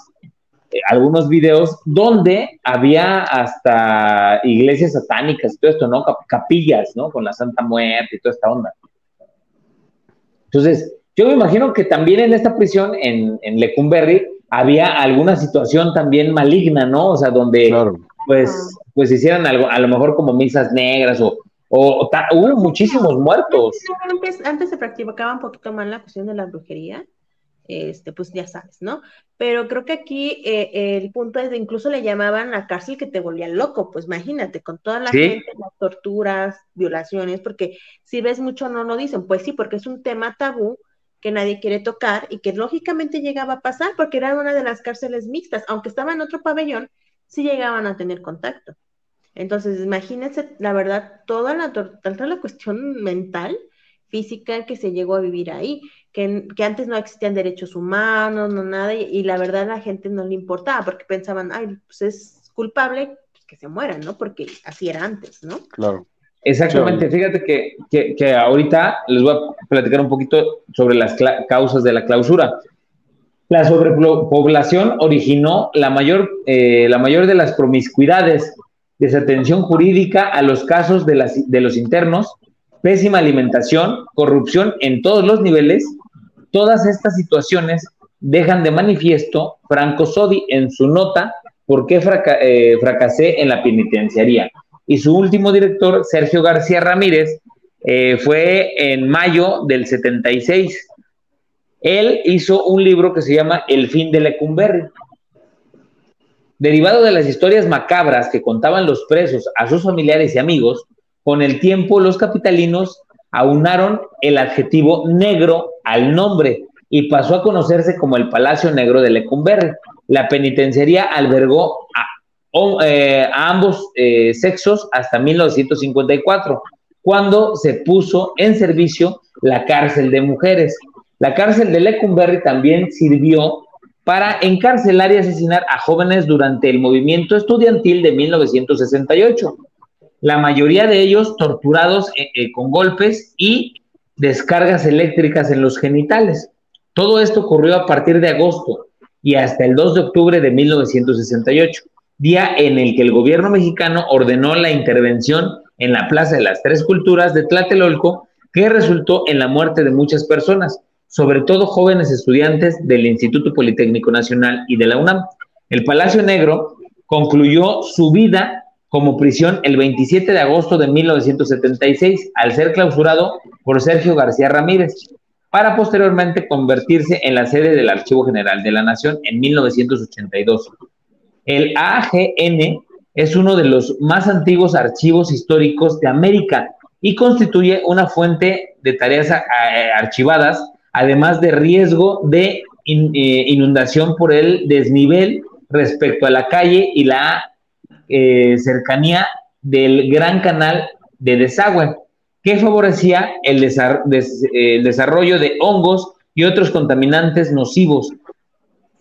eh, algunos videos donde había hasta iglesias satánicas y todo esto, ¿no? Capillas, ¿no? Con la Santa Muerte y toda esta onda. Entonces, yo me imagino que también en esta prisión, en, en Lecumberri, había alguna situación también maligna, ¿no? O sea, donde pues, ah. Pues hicieran algo, a lo mejor como misas negras o, o, hubo muchísimos muertos. Antes, antes se practicaba un poquito más la cuestión de la brujería, este, pues ya sabes, ¿no? Pero creo que aquí eh, el punto es de incluso le llamaban la cárcel que te volvía loco, pues imagínate, con toda la gente, las torturas, violaciones, porque si ves mucho no lo dicen, pues sí, porque es un tema tabú que nadie quiere tocar y que lógicamente llegaba a pasar porque era una de las cárceles mixtas, aunque estaba en otro pabellón, sí llegaban a tener contacto. Entonces, imagínense, la verdad, toda la, toda la cuestión mental, física que se llegó a vivir ahí, que, que antes no existían derechos humanos, no nada, y, la verdad a la gente no le importaba, porque pensaban, ay, pues es culpable, pues que se mueran, ¿no? Porque así era antes, ¿no? Claro. Exactamente, fíjate que, que, que, ahorita les voy a platicar un poquito sobre las causas de la clausura. La sobrepoblación originó la mayor, eh, la mayor de las promiscuidades, desatención jurídica a los casos de, los internos, pésima alimentación, corrupción en todos los niveles. Todas estas situaciones dejan de manifiesto Franco Sodi en su nota ¿Por qué eh, fracasé en la penitenciaría? Y su último director, Sergio García Ramírez, eh, fue en mayo del 76 él hizo un libro que se llama El fin de Lecumberri. Derivado de las historias macabras que contaban los presos a sus familiares y amigos, con el tiempo los capitalinos aunaron el adjetivo negro al nombre y pasó a conocerse como el Palacio Negro de Lecumberri. La penitenciaría albergó a, eh, ambos eh, sexos hasta 1954, cuando se puso en servicio la cárcel de mujeres. La cárcel de Lecumberri también sirvió para encarcelar y asesinar a jóvenes durante el movimiento estudiantil de 1968. La mayoría de ellos torturados eh, eh, con golpes y descargas eléctricas en los genitales. Todo esto ocurrió a partir de agosto y hasta el 2 de octubre de 1968, día en el que el gobierno mexicano ordenó la intervención en la Plaza de las Tres Culturas de Tlatelolco, que resultó en la muerte de muchas personas, sobre todo jóvenes estudiantes del Instituto Politécnico Nacional y de la UNAM. El Palacio Negro concluyó su vida como prisión el 27 de agosto de 1976 al ser clausurado por Sergio García Ramírez, para posteriormente convertirse en la sede del Archivo General de la Nación en 1982. El AGN es uno de los más antiguos archivos históricos de América y constituye una fuente de tareas eh, archivadas además de riesgo de eh, inundación por el desnivel respecto a la calle y la eh, cercanía del gran canal de desagüe, que favorecía el, el desarrollo de hongos y otros contaminantes nocivos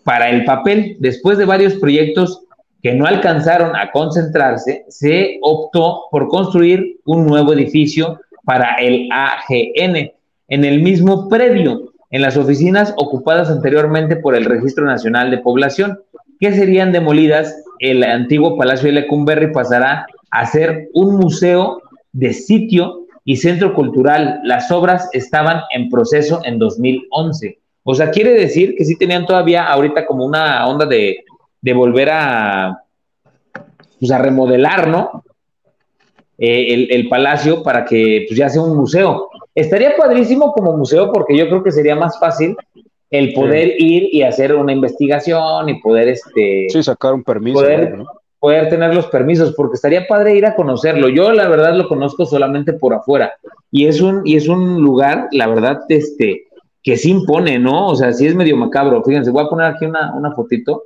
para el papel. Después de varios proyectos que no alcanzaron a concentrarse, se optó por construir un nuevo edificio para el AGN en el mismo predio, en las oficinas ocupadas anteriormente por el Registro Nacional de Población, que serían demolidas. El antiguo Palacio de Lecumberri pasará a ser un museo de sitio y centro cultural. Las obras estaban en proceso en 2011. O sea, quiere decir que sí tenían todavía ahorita como una onda de, volver a, pues a remodelar, ¿no? Eh, el, palacio para que pues, ya sea un museo. Estaría padrísimo como museo porque yo creo que sería más fácil el poder ir y hacer una investigación y poder este sí sacar un permiso poder, poder tener los permisos porque estaría padre ir a conocerlo. Yo la verdad lo conozco solamente por afuera. Y es un y es un lugar la verdad este que sí impone no o sea sí es medio macabro. Fíjense voy a poner aquí una, una fotito.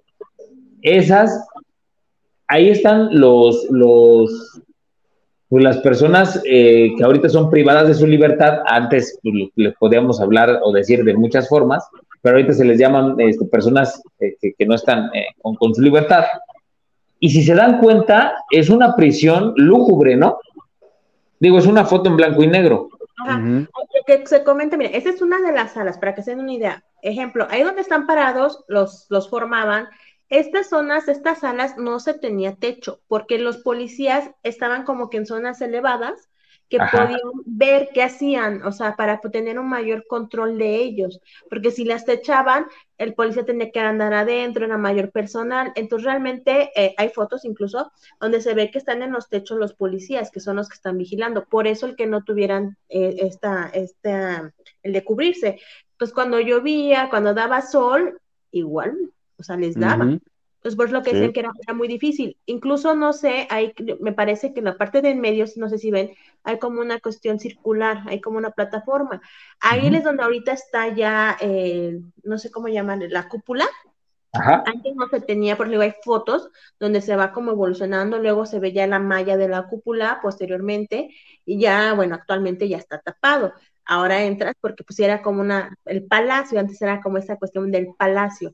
Esas ahí están los los pues las personas eh, que ahorita son privadas de su libertad, antes pues, les podíamos hablar o decir de muchas formas, pero ahorita se les llaman este, personas eh, que, no están eh, con, su libertad. Y si se dan cuenta, es una prisión lúgubre, ¿no? Digo, es una foto en blanco y negro. Ajá. Que se comente, mire, esta es una de las salas, para que se den una idea. Ejemplo, ahí donde están parados, los, los formaban estas zonas, estas salas no se tenía techo, porque los policías estaban como que en zonas elevadas que podían ver qué hacían, o sea, para tener un mayor control de ellos, porque si las techaban, el policía tenía que andar adentro, era mayor personal, entonces realmente eh, hay fotos incluso donde se ve que están en los techos los policías, que son los que están vigilando, por eso el que no tuvieran eh, esta, esta, el de cubrirse. Pues cuando llovía, cuando daba sol, igual o sea, les daba. Entonces, por lo que dicen que era, muy difícil. Incluso, no sé, hay, me parece que en la parte de en medio, no sé si ven, hay como una cuestión circular, hay como una plataforma. Ahí es donde ahorita está ya, eh, no sé cómo llaman, la cúpula. Ajá. Antes no se tenía, por luego hay fotos donde se va como evolucionando, luego se ve ya la malla de la cúpula posteriormente, y ya, bueno, actualmente ya está tapado. Ahora entras porque pues era como una, el palacio, antes era como esa cuestión del palacio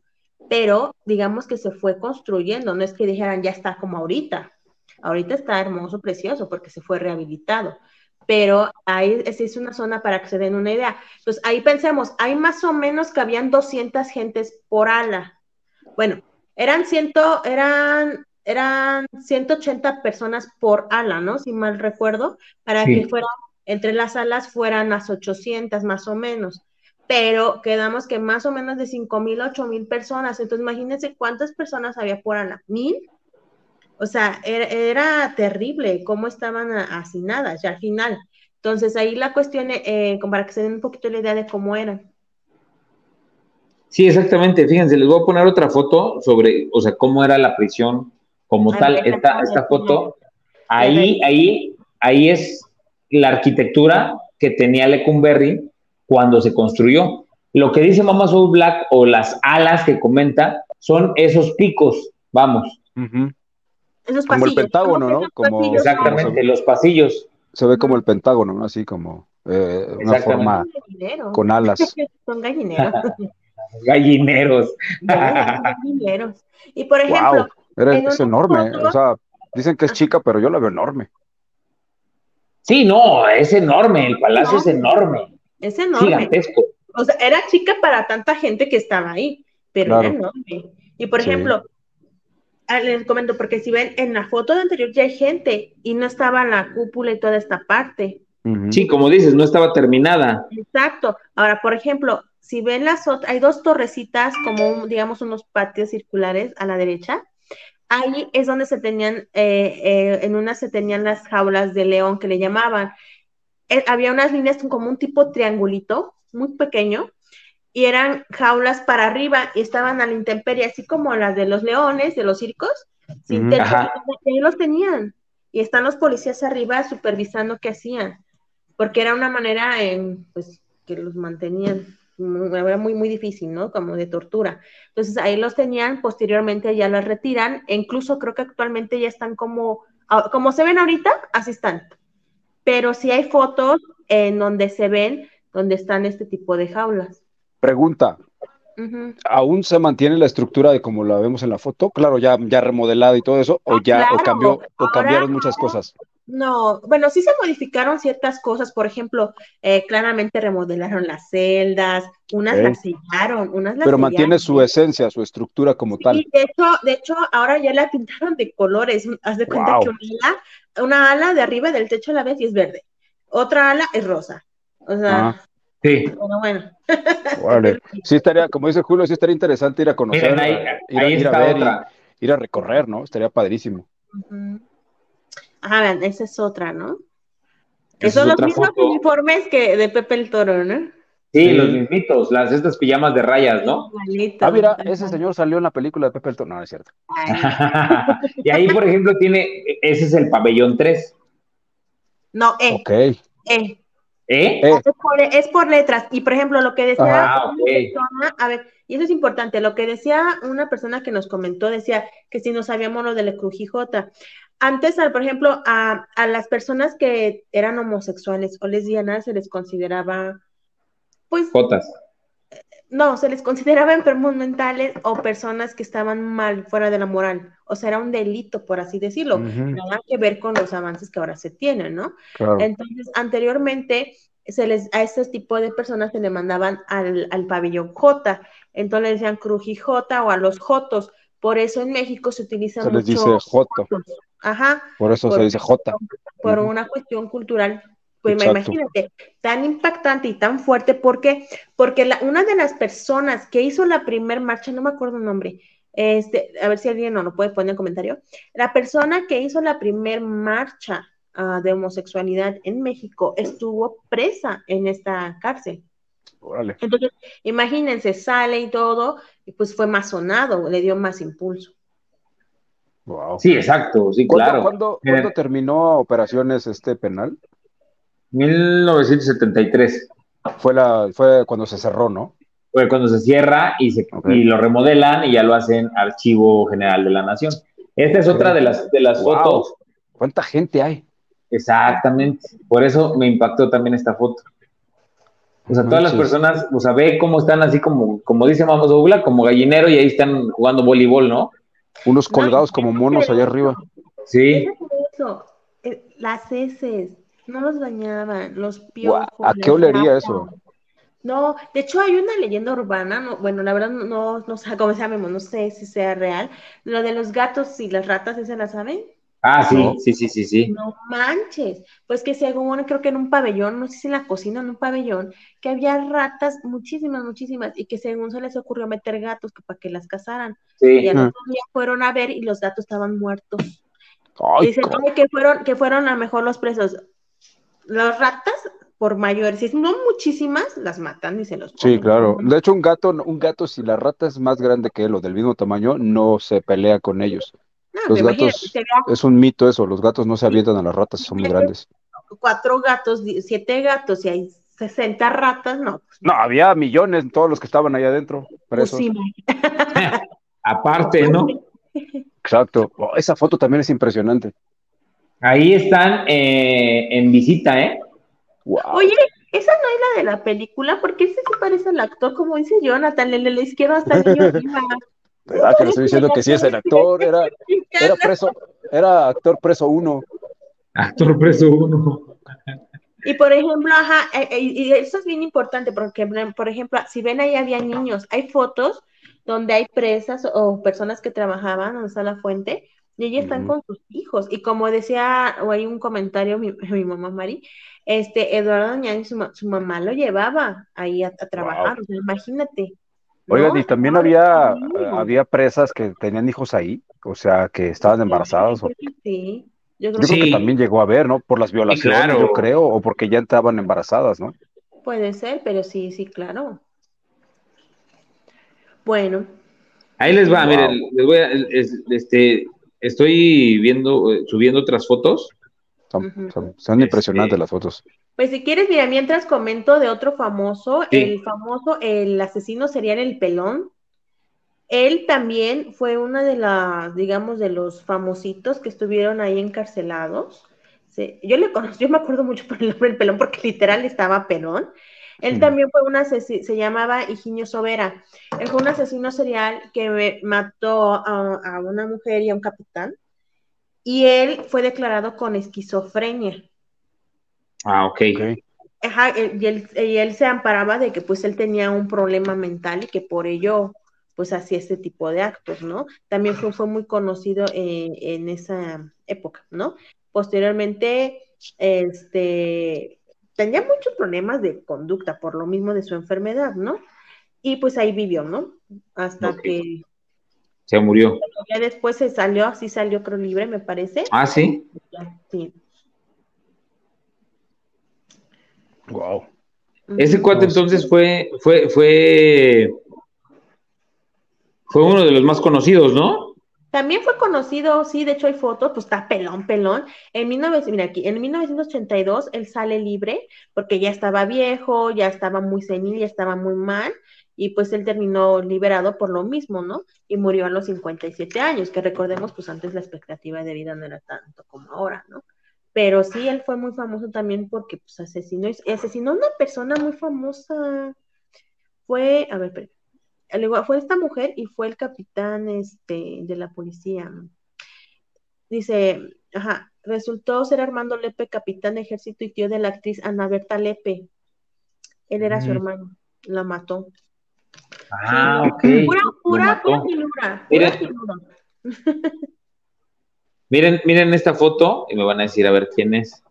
pero digamos que se fue construyendo, no es que dijeran ya está como ahorita, ahorita está hermoso, precioso, porque se fue rehabilitado, pero ahí es una zona para que se den una idea. Entonces ahí pensemos, hay más o menos que habían 200 gentes por ala. Bueno, eran ciento, eran eran 180 personas por ala, ¿no? Si mal recuerdo, para que fueran, entre las alas fueran las 800 más o menos pero quedamos que más o menos de 5 mil, 8 mil personas. Entonces, imagínense cuántas personas había por Ana. ¿Mil? O sea, era, terrible cómo estaban hacinadas ya al final. Entonces, ahí la cuestión, eh, para que se den un poquito la idea de cómo eran. Sí, exactamente. Fíjense, les voy a poner otra foto sobre, o sea, cómo era la prisión como tal. Esta, esta foto, ahí, ahí, ahí es la arquitectura que tenía Lecumberri cuando se construyó. Lo que dice Mama Soul Black o las alas que comenta son esos picos, vamos. como el pentágono, ¿no? Como, exactamente, los pasillos. Se ve como el pentágono, ¿no? Así como eh, una forma con alas. <laughs> son gallineros. <laughs> gallineros. gallineros. Y por ejemplo. es enorme. O sea, dicen que es chica, pero yo la veo enorme. Sí, no, es enorme. El palacio es enorme. Es enorme. O sea, era chica para tanta gente que estaba ahí, pero era enorme. Y por ejemplo, ah, les comento, porque si ven en la foto de anterior ya hay gente y no estaba la cúpula y toda esta parte. Sí, como dices, no estaba terminada. Exacto. Ahora, por ejemplo, si ven las otras, hay dos torrecitas, como digamos unos patios circulares a la derecha. Ahí es donde se tenían, eh, eh, en una se tenían las jaulas de león que le llamaban. Eh, había unas líneas como un tipo triangulito, muy pequeño, y eran jaulas para arriba y estaban a la intemperie, así como las de los leones, de los circos, sin techo, y ahí los tenían. Y están los policías arriba supervisando qué hacían, porque era una manera en, pues, que los mantenían. era muy, muy difícil, ¿no? Como de tortura. Entonces ahí los tenían, posteriormente ya las retiran, e incluso creo que actualmente ya están como, ah, como se ven ahorita, así están. Pero sí hay fotos en donde se ven, donde están este tipo de jaulas. Pregunta, ¿Aún se mantiene la estructura de como la vemos en la foto? Claro, ya, ya remodelada y todo eso, o ah, ya o cambió, o cambiaron muchas cosas. No, bueno, sí se modificaron ciertas cosas, por ejemplo, eh, claramente remodelaron las celdas, unas las sellaron, unas las Pero mantiene su esencia, su estructura como tal. de hecho, de hecho, ahora ya la pintaron de colores. Haz de cuenta que una ala, de arriba del techo a la vez y es verde. Otra ala es rosa. O sea, ah. Sí. Bueno, bueno. <laughs> Sí estaría, como dice Julio, sí estaría interesante ir a conocer, ir, a, ver, ir a recorrer, ¿no? Estaría padrísimo. Ajá, esa es otra, ¿no? Que son los mismos uniformes que de Pepe el Toro, ¿no? Sí, los mismitos, las estas pijamas de rayas, ¿no? ah, mira, ese señor salió en la película de Pepe el Toro. No, no es cierto. <laughs> y ahí, por ejemplo, tiene, ese es el pabellón 3. No, eh. Ok. Eh. ¿Eh? Es, por, letras. Y por ejemplo, lo que decía ah, a ver, y eso es importante, lo que decía una persona que nos comentó, decía que si no sabíamos lo del crujijota. Antes, por ejemplo, a, las personas que eran homosexuales o lesbianas se les consideraba, pues... Jotas. No, se les consideraba enfermos mentales o personas que estaban mal, fuera de la moral. O sea, era un delito, por así decirlo. Nada que ver con los avances que ahora se tienen, ¿no? Entonces, anteriormente, se les, a este tipo de personas se le mandaban al, pabellón J. Entonces le decían Cruji J o a los Jotos. Por eso en México se utiliza se les dice Joto. Ajá. Por eso se dice J. Por una cuestión cultural pues imagínate, tan impactante y tan fuerte, ¿por qué? Porque la, una de las personas que hizo la primer marcha, no me acuerdo el nombre, este, a ver si alguien no lo puede poner en comentario, la persona que hizo la primer marcha ah, de homosexualidad en México estuvo presa en esta cárcel. Entonces, imagínense, sale y todo, y pues fue más sonado, le dio más impulso. Wow. Sí, exacto, sí, claro. ¿Cuándo, ¿cuándo terminó operaciones este penal? 1973. Fue, la, fue cuando se cerró, ¿no? Fue cuando se cierra y, se, y lo remodelan y ya lo hacen Archivo General de la Nación. Esta es otra de las, de las fotos. ¿Cuánta gente hay? Exactamente. Por eso me impactó también esta foto. O sea, todas las personas, o sea, ve cómo están así como, como dice Vamos Douglas, como gallinero y ahí están jugando voleibol, ¿no? Unos colgados como monos allá arriba. Sí. Eh, las heces, no los bañaban, los piojos. ¿A qué olería eso? No, de hecho hay una leyenda urbana, no, bueno, la verdad no, no, sé cómo sabemos, no sé si sea real. Lo de los gatos y las ratas, ¿esa la saben? Ah, sí, sí, sí, sí, sí. No manches. Pues que según creo que en un pabellón, no sé si en la cocina, en un pabellón, que había ratas, muchísimas, muchísimas, y que según se les ocurrió meter gatos que para que las cazaran. Sí. Y al otro día fueron a ver y los gatos estaban muertos. Dicen que fueron, que fueron a lo mejor los presos las ratas, por mayor, si no muchísimas, las matan y se los comen. Sí, claro. De hecho, un gato, un gato, si la rata es más grande que él o del mismo tamaño, no se pelea con ellos. Los gatos, es un mito eso, los gatos no se avientan a las ratas, son muy grandes. Cuatro gatos, siete gatos y hay 60 ratas, no. No, había millones, todos los que estaban ahí adentro. Pues sí, <laughs> Aparte, ¿no? <laughs> Exacto. Oh, esa foto también es impresionante. Ahí están eh, en visita, ¿eh? Oye, esa no es la de la película, porque ese se parece al actor, como dice Jonathan, el de la izquierda hasta el niño arriba. ¿Verdad que le estoy diciendo que sí es el actor? Era, era preso, era actor preso uno. Actor preso uno. Y por ejemplo, ajá, eh, eh, y eso es bien importante, porque por ejemplo, si ven ahí había niños, hay fotos donde hay presas o personas que trabajaban, donde está la fuente, y ellas están con sus hijos. Y como decía, o hay un comentario, mi, <laughs> mi mamá Mari, este, Eduardo Doñani, su, su mamá lo llevaba ahí a, trabajar, o sea, imagínate. Oigan, y también había, había presas que tenían hijos ahí, o sea, que estaban embarazadas. Sí, yo creo, que también llegó a ver, ¿no? Por las violaciones, yo creo, o porque ya estaban embarazadas, ¿no? Puede ser, pero sí, sí, claro. Bueno. Ahí les va, miren, les voy a, este, estoy viendo, eh, subiendo otras fotos Son, impresionantes las fotos. Pues si quieres, mira, mientras comento de otro famoso, el famoso, el asesino sería el pelón. Él también fue una de las, digamos, de los famositos que estuvieron ahí encarcelados. yo le conocí, <laughs> yo me acuerdo mucho por el nombre del pelón porque literal estaba pelón. Él también fue un asesino, se llamaba Higinio Sobera. Él fue un asesino serial que mató a, una mujer y a un capitán. Y él fue declarado con esquizofrenia. Ah, ok. y, él, y, él, se amparaba de que pues él tenía un problema mental y que por ello pues hacía este tipo de actos, ¿no? También fue, fue muy conocido en esa época, ¿no? Posteriormente, este, tenía muchos problemas de conducta por lo mismo de su enfermedad, ¿no? Y pues ahí vivió, ¿no? Hasta que... Se murió. Ya después se salió, así salió creo libre, me parece. Ah, sí. Sí. Wow. Ese cuate entonces fue, fue, fue, fue uno de los más conocidos, ¿no? También fue conocido, sí, de hecho hay fotos, pues está pelón, pelón. En, 19, mira aquí, en 1982 él sale libre porque ya estaba viejo, ya estaba muy senil, ya estaba muy mal y pues él terminó liberado por lo mismo, ¿no? Y murió a los 57 años, que recordemos, pues antes la expectativa de vida no era tanto como ahora, ¿no? Pero sí, él fue muy famoso también porque pues asesinó, asesinó a una persona muy famosa. Fue, a ver, fue esta mujer y fue el capitán este, de la policía. Dice, ajá, resultó ser Armando Lepe, capitán de ejército y tío de la actriz Ana Berta Lepe. Él era su hermano, la mató. Ah, ok. Pura, pura, pura miren, miren esta foto y me van a decir a ver quién es.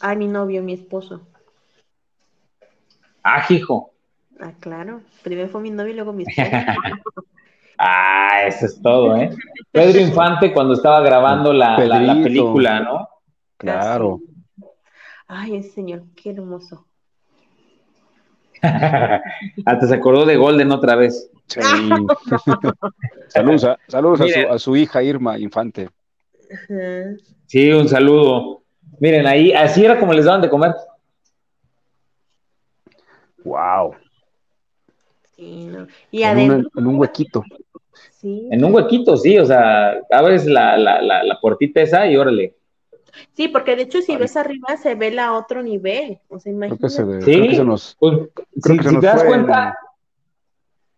Ay, mi novio, mi esposo. Ah, hijo. Ah, claro. Primero fue mi novio y luego mi esposo. <laughs> ah, eso es todo, ¿eh? Pedro Infante cuando estaba grabando la, película, ¿no? Claro. Ay, ese señor, qué hermoso. <laughs> Hasta se acordó de Golden otra vez. Sí. <laughs> saludos saludos a, su, a, su, hija Irma Infante. Sí, un saludo. Miren, ahí, así era como les daban de comer. Wow. Y adentro. en un huequito. Sí. En un huequito, sí, o sea, abres la, la, la, la puertita esa y órale. Sí, porque de hecho si ves arriba se ve la otro nivel. O sea, imagínate. Creo que se, ve, sí, creo que se nos, pues, creo que se nos te das fue cuenta. En,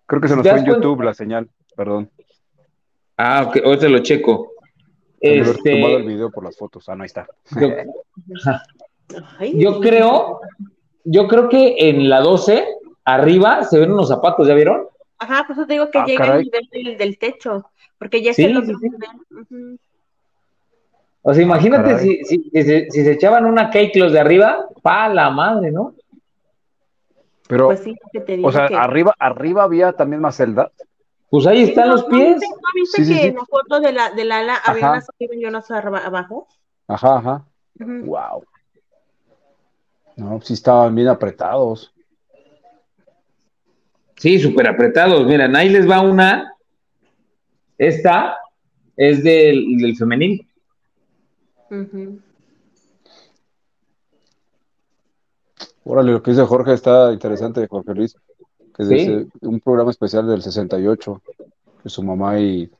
creo que se nos fue en YouTube la señal, perdón. Ah, ok, ahorita lo checo. Este... tomado el video por las fotos. Ah, no, ahí está. Yo, yo creo, yo creo que en la 12 arriba se ven unos zapatos, ¿ya vieron? Ajá, por eso te digo que ah, llega al nivel del, techo, porque ya se los sí, O sea, imagínate ah, si, si, si, se, echaban una cake los de arriba, pa la madre, ¿no? Pero, pues sí, que te digo o sea, arriba, arriba había también más celda. Pues ahí están los pies. ¿No viste que en la foto de la, de la ala había unas arriba y unas abajo? Ajá, ajá. Wow. No, sí estaban bien apretados. Sí, súper apretados. Miren, ahí les va una. Esta es del, femenil. Órale, lo que dice Jorge está interesante, Jorge Luis. Que es un programa especial del 68, que su mamá y,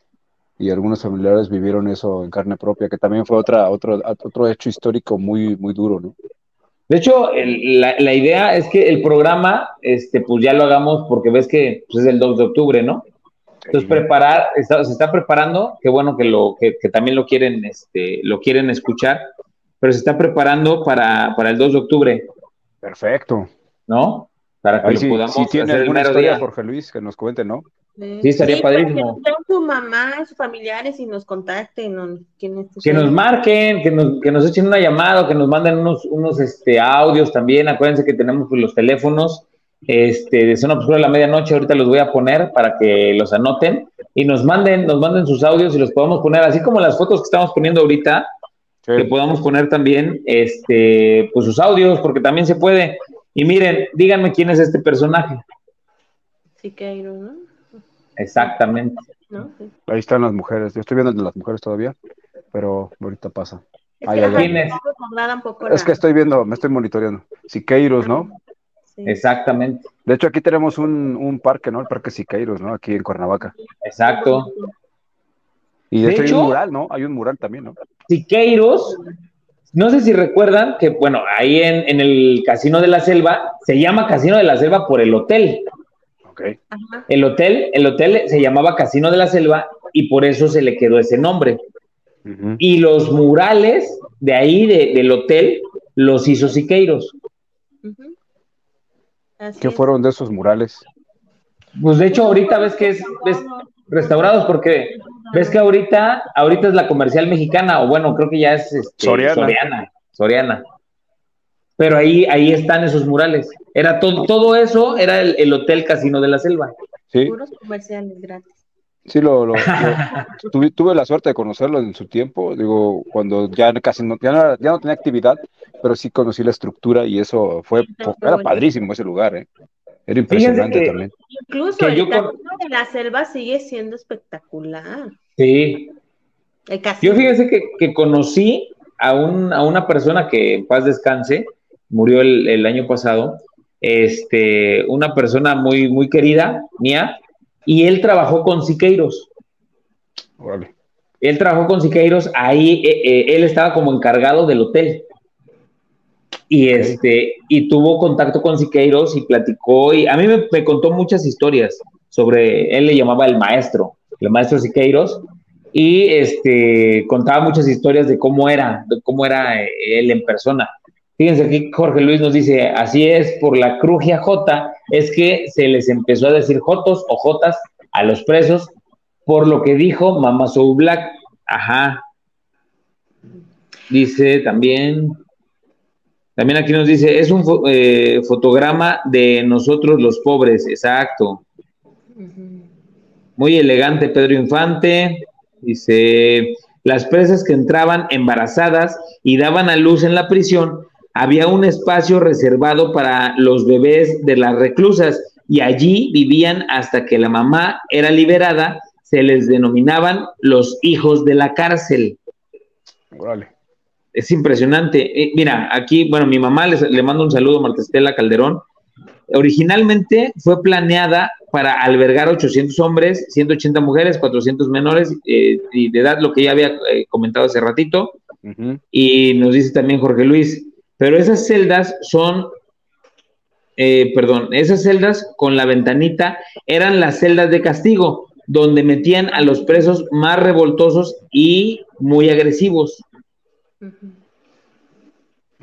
y, algunos familiares vivieron eso en carne propia, que también fue otra, otro, otro hecho histórico muy, muy duro, ¿no? De hecho, la, idea es que el programa, este, pues ya lo hagamos porque ves que pues, es el 2 de octubre, ¿no? Entonces, preparar, se está preparando, qué bueno que, lo, que, también lo quieren, este, lo quieren escuchar, pero se está preparando para, para el 2 de octubre. Perfecto. ¿No? Para que lo podamos si tiene alguna historia, Jorge Luis, que nos cuente, ¿no? Sí, estaría padrísimo. Que su mamá, sus familiares y nos contacten. que nos marquen, que nos, que nos echen una llamada, que nos manden unos, unos este, audios también. Acuérdense que tenemos pues, los teléfonos este, de Zona Obscura a la medianoche. Ahorita los voy a poner para que los anoten y nos manden, nos manden sus audios y los podamos poner, así como las fotos que estamos poniendo ahorita, que podamos poner también este, pues sus audios, porque también se puede. Y miren, díganme quién es este personaje. Sí, que hay, ¿no? Exactamente. Ahí están las mujeres. Yo estoy viendo las mujeres todavía. pero ahorita pasa. Es, Ay, que, ay, ay. ¿Quién es? Es que estoy viendo, me estoy monitoreando. Siqueiros, ¿no? Sí. Exactamente, De hecho, aquí tenemos un, un parque, ¿no? El Parque Siqueiros, ¿no? Aquí en Cuernavaca. exacto. Y de, De hecho, hay un mural, ¿no? Hay un mural también, ¿no? Siqueiros, no sé si recuerdan que, bueno, ahí en, en el Casino de la Selva, se llama Casino de la Selva por el hotel. Ok. Ajá. El hotel, el hotel se llamaba Casino de la Selva y por eso se le quedó ese nombre. Y los murales de ahí, de- del hotel, los hizo Siqueiros. Ujú. Así ¿Qué es. fueron de esos murales? Pues de hecho ahorita ves que es, ves restaurados porque ves que ahorita, ahorita es la comercial mexicana, o bueno, creo que ya es este, Soriana. Soriana. Soriana. Pero ahí, ahí están esos murales. Era todo, todo eso era el, el Hotel Casino de la Selva. Sí, Puros comerciales gratis. sí, lo, lo- lo- <laughs> tuve, tuve la suerte de conocerlo en su tiempo, digo, cuando ya casi no, ya no, ya no tenía actividad, pero sí conocí la estructura y eso fue, era padrísimo ese lugar, ¿eh? Era impresionante que- también. Incluso Que el yo con- casino de la selva sigue siendo espectacular. Sí. El. Yo fíjese que, que conocí a, un, a una persona que en paz descanse, murió el, el año pasado, este, una persona muy, muy querida mía, y él trabajó con Siqueiros. Órale. Él trabajó con Siqueiros, ahí eh, eh, él estaba como encargado del hotel. Y este, y tuvo contacto con Siqueiros y platicó, y a mí me, contó muchas historias sobre, él le llamaba el maestro, el maestro Siqueiros, y este, contaba muchas historias de cómo era, de cómo era eh, él en persona. Fíjense aquí Jorge Luis nos dice, así es, por la crugia J, es que se les empezó a decir Jotos o Jotas a los presos, por lo que dijo Mama Soul Black. Ajá. Dice también, también aquí nos dice, es un eh, fotograma de nosotros los pobres, exacto. Muy elegante Pedro Infante. Dice, las presas que entraban embarazadas y daban a luz en la prisión, había un espacio reservado para los bebés de las reclusas y allí vivían hasta que la mamá era liberada. Se les denominaban los hijos de la cárcel. Órale. Es impresionante. Eh, mira, aquí, bueno, mi mamá les- le mando un saludo a Marta Estela Calderón. Originalmente fue planeada para albergar 800 hombres, 180 mujeres, 400 menores eh, y de edad, lo que ya había eh, comentado hace ratito. Y nos dice también Jorge Luis, pero esas celdas son, eh, perdón, esas celdas con la ventanita eran las celdas de castigo, donde metían a los presos más revoltosos y muy agresivos.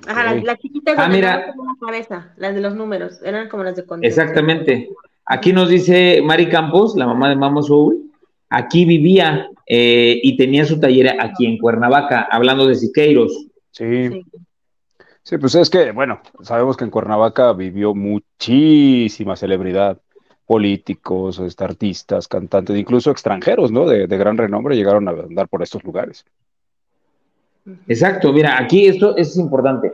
Ajá, las, las chiquitas Ah, mira. tenían la cabeza, las de los números, eran como las de control. Exactamente. Aquí nos dice Mari Campos, la mamá de Mama Soul, aquí vivía eh, y tenía su taller aquí en Cuernavaca, hablando de Siqueiros. Sí. Sí. Sí, pues es que, bueno, sabemos que en Cuernavaca vivió muchísima celebridad, políticos, este, artistas, cantantes, incluso extranjeros, ¿no? De, de gran renombre llegaron a andar por estos lugares. Exacto, mira, aquí esto es importante.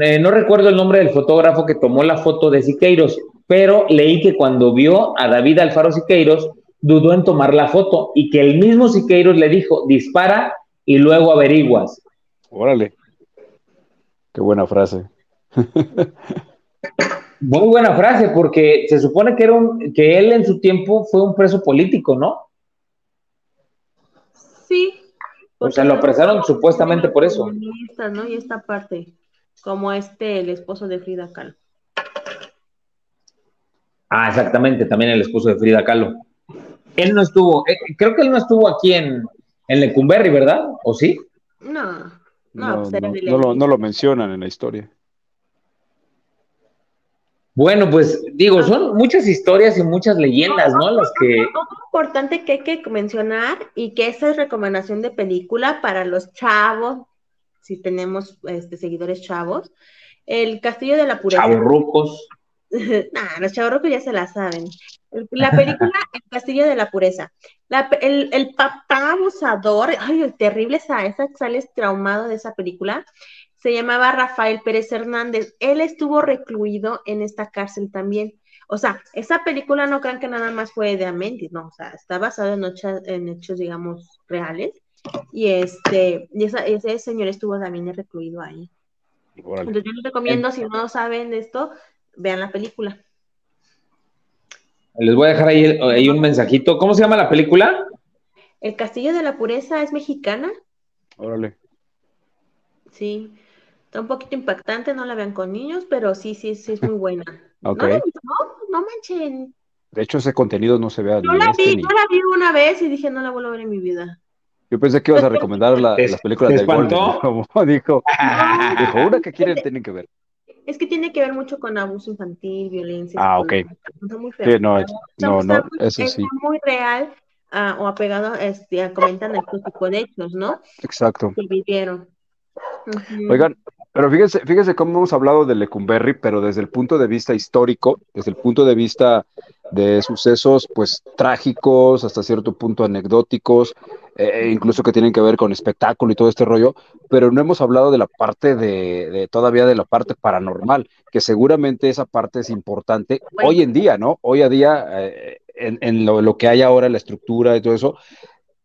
Eh, no recuerdo el nombre del fotógrafo que tomó la foto de Siqueiros, pero leí que cuando vio a David Alfaro Siqueiros, dudó en tomar la foto y que el mismo Siqueiros le dijo, dispara y luego averiguas. Órale. Qué buena frase. <laughs> Muy buena frase, porque se supone que, era un, que él en su tiempo fue un preso político, ¿no? Sí. O sea, lo apresaron supuestamente por eso. Y esta parte, como este, el esposo de Frida Kahlo. Ah, exactamente, también el esposo de Frida Kahlo. Él no estuvo, eh, creo que él no estuvo aquí en, en Lecumberri, ¿verdad? ¿O sí? No, no, No, pues era no- de no lo, Lenin. no lo mencionan en la historia. Bueno, pues digo, son muchas historias y muchas leyendas, ¿no? Las que... Algo importante que hay que mencionar y que esa es recomendación de película para los chavos, si tenemos este, seguidores chavos, El Castillo de la Pureza. Chavorrucos. <laughs> Nah, los chavorrucos ya se la saben. La película <laughs> El Castillo de la Pureza. La pe- el, el papá abusador, ay, el terrible, esa, esa sales traumado de esa película, se llamaba Rafael Pérez Hernández. Él estuvo recluido en esta cárcel también. O sea, esa película no crean que nada más fue de Amentis, no, o sea, está basado en, hechos- en hechos, digamos, reales. y este, y ese señor estuvo también recluido ahí. Entonces yo les recomiendo, si no saben esto, vean la película. Les voy a dejar ahí, ahí un mensajito. ¿Cómo se llama la película? El Castillo de la Pureza es mexicana. Órale. Sí, está un poquito impactante, no la vean con niños, pero sí, sí, sí es muy <laughs> buena. Ok. No, no, manchen. De hecho, ese contenido no se vea. Yo la vi, yo la vi una vez y dije, no la vuelvo a ver en mi vida. Yo pensé que ibas a recomendar la, las películas de Golden, <laughs> como dijo. dijo, una que quieren, <laughs> tienen que ver. Es que tiene que ver mucho con abuso infantil, violencia. Ah, ok. Muy feo, sí, no, no, no, eso sí. muy real uh, o apegado, este, comentan el tipo de hechos, ¿no? Exacto. Que vivieron. Uh -huh. Oigan, pero fíjense, fíjense cómo hemos hablado de Lecumberri, pero desde el punto de vista histórico, desde el punto de vista de sucesos, pues trágicos, hasta cierto punto anecdóticos, eh, incluso que tienen que ver con espectáculo y todo este rollo, pero no hemos hablado de la parte de, de todavía de la parte paranormal, que seguramente esa parte es importante bueno. hoy en día, ¿no? Hoy a día, eh, en, en lo, lo, que hay ahora, la estructura y todo eso,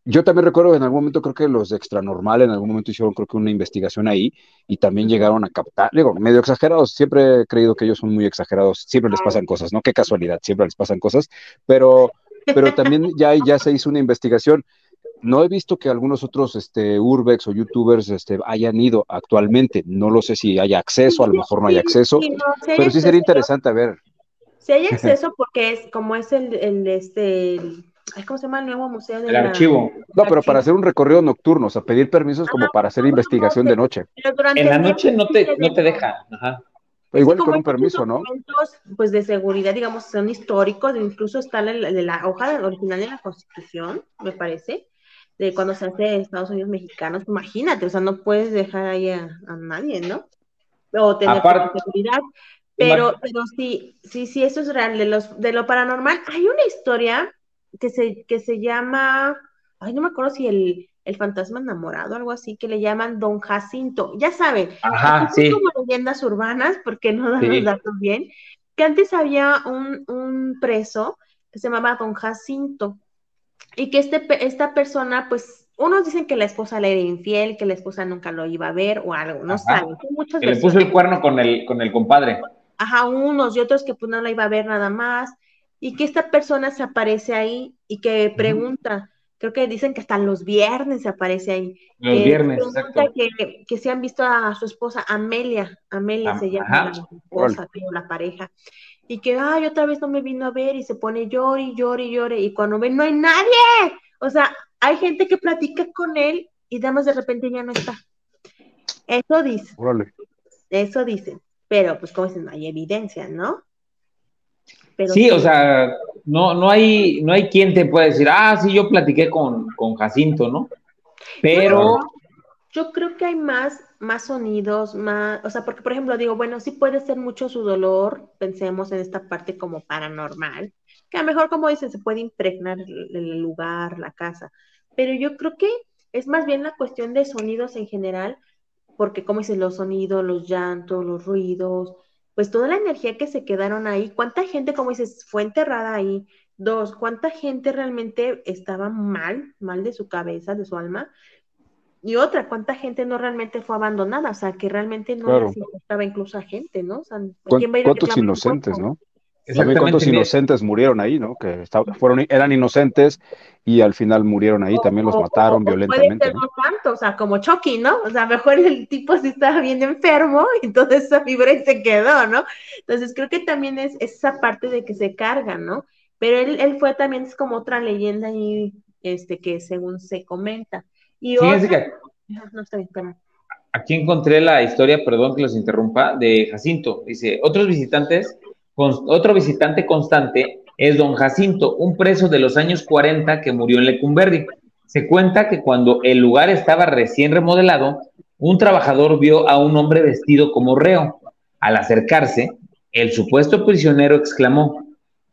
yo también recuerdo en algún momento creo que los de Extranormal en algún momento hicieron creo que una investigación ahí y también llegaron a captar, digo, medio exagerados, siempre he creído que ellos son muy exagerados, siempre les pasan cosas, ¿no? Qué casualidad, siempre les pasan cosas, pero, pero también ya, ya se hizo una investigación. No he visto que algunos otros este, urbex o youtubers este, hayan ido actualmente, no lo sé si haya acceso, a lo mejor no hay acceso, sí, no, si hay pero sí sería interesante ver. Si hay <laughs> acceso porque es como es el, el este... El ¿cómo se llama el nuevo museo? De el la... archivo. No, pero para hacer un recorrido nocturno, o sea, pedir permisos como ah, para hacer no, investigación no, de noche. En la noche no te, no te deja. Ajá. Igual con un permiso, ¿no? Pues de seguridad, digamos, son históricos, incluso está la, de la hoja original de la Constitución, me parece, de cuando se hace Estados Unidos mexicanos. Imagínate, o sea, no puedes dejar ahí a, a nadie, ¿no? O tener Aparte, seguridad. Pero, pero sí, sí, sí, eso es real. De, los, de lo paranormal, hay una historia que se, que se llama, ay, no me acuerdo si el, el fantasma enamorado, algo así, que le llaman Don Jacinto. Ya saben, Ajá, sí. como leyendas urbanas, porque no dan sí. los datos bien, que antes había un, un, preso que se llamaba Don Jacinto, y que este, esta persona, pues, unos dicen que la esposa le era infiel, que la esposa nunca lo iba a ver o algo, no Ajá. saben. Muchas que le puso el cuerno con el, con el compadre. Ajá, unos y otros que pues no la iba a ver nada más y que esta persona se aparece ahí y que pregunta, creo que dicen que hasta los viernes se aparece ahí. Los que viernes, exacto. Que, que se han visto a su esposa, Amelia, Amelia ah, se llama la esposa, la pareja, y que, ay, otra vez no me vino a ver y se pone llore, llore, llore, y cuando ven no hay nadie, o sea, hay gente que platica con él y además de repente ya no está. Eso dice. Órale. Eso dicen, pero pues como dicen, no hay evidencia, ¿no? Pero sí, sí, o sea, no, no, hay, no hay quien te pueda decir, ah, sí, yo platiqué con, con Jacinto, ¿no? Pero... Yo, yo creo que hay más, más sonidos, más, o sea, porque por ejemplo digo, bueno, sí puede ser mucho su dolor, pensemos en esta parte como paranormal, que a lo mejor como dicen, se puede impregnar el, el lugar, la casa, pero yo creo que es más bien la cuestión de sonidos en general, porque como dicen, los sonidos, los llantos, los ruidos, pues toda la energía que se quedaron ahí, cuánta gente, como dices, fue enterrada ahí, dos, cuánta gente realmente estaba mal, mal de su cabeza, de su alma, y otra, cuánta gente no realmente fue abandonada, o sea, que realmente no claro. estaba incluso a gente, ¿no? O sea, ¿Quién va a ir ¿Cuántos inocentes, no? También cuántos inocentes murieron ahí, ¿no? Que estaban, fueron, eran inocentes y al final murieron ahí, también los mataron o, o violentamente. Puede ser ¿no? tanto, o sea, como Chucky, ¿no? O sea, mejor el tipo sí estaba bien enfermo y entonces esa fibra y se quedó, ¿no? Entonces creo que también es esa parte de que se carga, ¿no? Pero él, él fue también, es como otra leyenda ahí, este, que según se comenta. Y Fíjense otra... que... No, está bien. Aquí encontré la historia, perdón que los interrumpa, de Jacinto. Dice, otros visitantes otro visitante constante es don Jacinto, un preso de los años 40 que murió en Lecumberri. Se cuenta que cuando el lugar estaba recién remodelado, un trabajador vio a un hombre vestido como reo. Al acercarse, el supuesto prisionero exclamó,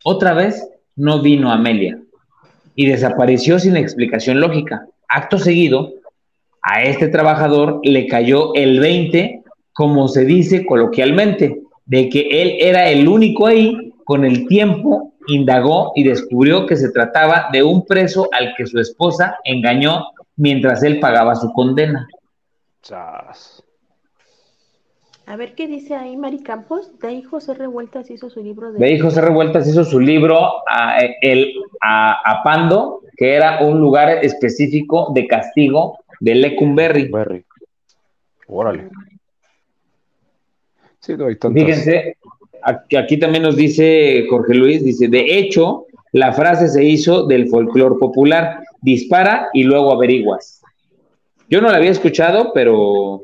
otra vez no vino Amelia, y desapareció sin explicación lógica. Acto seguido, a este trabajador le cayó el 20, como se dice coloquialmente, de que él era el único ahí, con el tiempo indagó y descubrió que se trataba de un preso al que su esposa engañó mientras él pagaba su condena. Chas. A ver qué dice ahí Mari Campos. De ahí José Revueltas hizo su libro de. De ahí José Revueltas hizo su libro a, el, a, Pando, que era un lugar específico de castigo de Lecumberri. Órale. Sí, doy Fíjense, aquí, aquí también nos dice Jorge Luis, dice, de hecho, la frase se hizo del folclore popular, dispara y luego averiguas. Yo no la había escuchado, pero...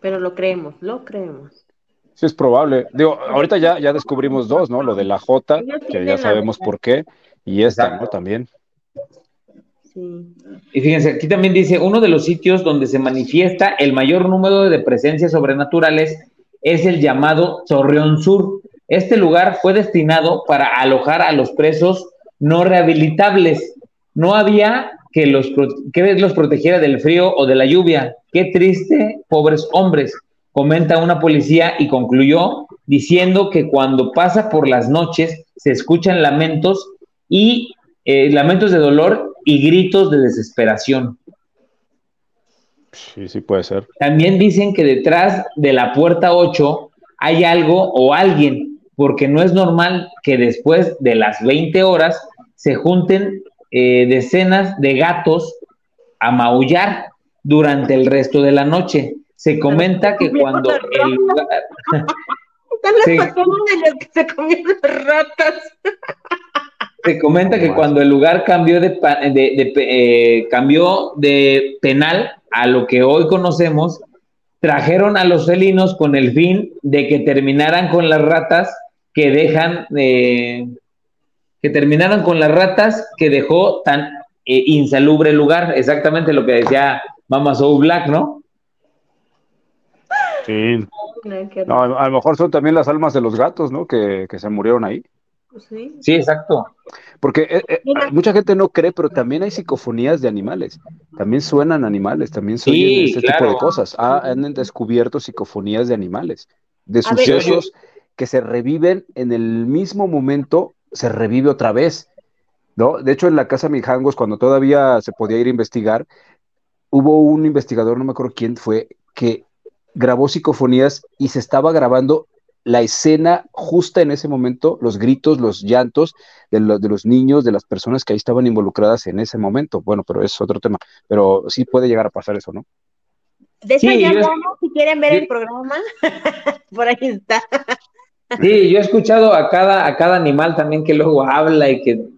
Pero lo creemos, lo creemos. Sí, es probable. Digo, ahorita ya, ya descubrimos dos, ¿no? Lo de la J, que ya sabemos por qué, y esta, ¿no? También. Sí. Y fíjense, aquí también dice, uno de los sitios donde se manifiesta el mayor número de presencias sobrenaturales es el llamado Torreón Sur, este lugar fue destinado para alojar a los presos no rehabilitables. No había que los, que los protegiera del frío o de la lluvia. Qué triste, pobres hombres, comenta una policía y concluyó diciendo que cuando pasa por las noches se escuchan lamentos y eh, lamentos de dolor y gritos de desesperación. Sí, sí puede ser. También dicen que detrás de la puerta 8 hay algo o alguien porque no es normal que después de las 20 horas se junten eh, decenas de gatos a maullar durante el resto de la noche. Se comenta que cuando el lugar... <laughs> se, se ratas. Se comenta que cuando el lugar cambió de, eh, cambió de penal a lo que hoy conocemos, trajeron a los felinos con el fin de que terminaran con las ratas que dejan, eh, que terminaron con las ratas que dejó tan eh, insalubre lugar, exactamente lo que decía Mama Soul Black, ¿no? Sí. No, a lo mejor son también las almas de los gatos, ¿no? Que, se murieron ahí. Sí. sí, exacto. Porque eh, mucha gente no cree, pero también hay psicofonías de animales. También suenan animales, también suenan ese tipo de cosas. Ah, han descubierto psicofonías de animales, de sucesos que se reviven en el mismo momento, se revive otra vez. ¿no? De hecho, en la casa Mijangos, cuando todavía se podía ir a investigar, hubo un investigador, no me acuerdo quién fue, que grabó psicofonías y se estaba grabando la escena justa en ese momento, los gritos, los llantos de, de, los niños, de las personas que ahí estaban involucradas en ese momento. Bueno, pero es otro tema. Pero sí puede llegar a pasar eso, ¿no? De hecho, ya si quieren ver el programa, <laughs> por ahí está. Sí, yo he escuchado a cada, a cada animal también que luego habla y que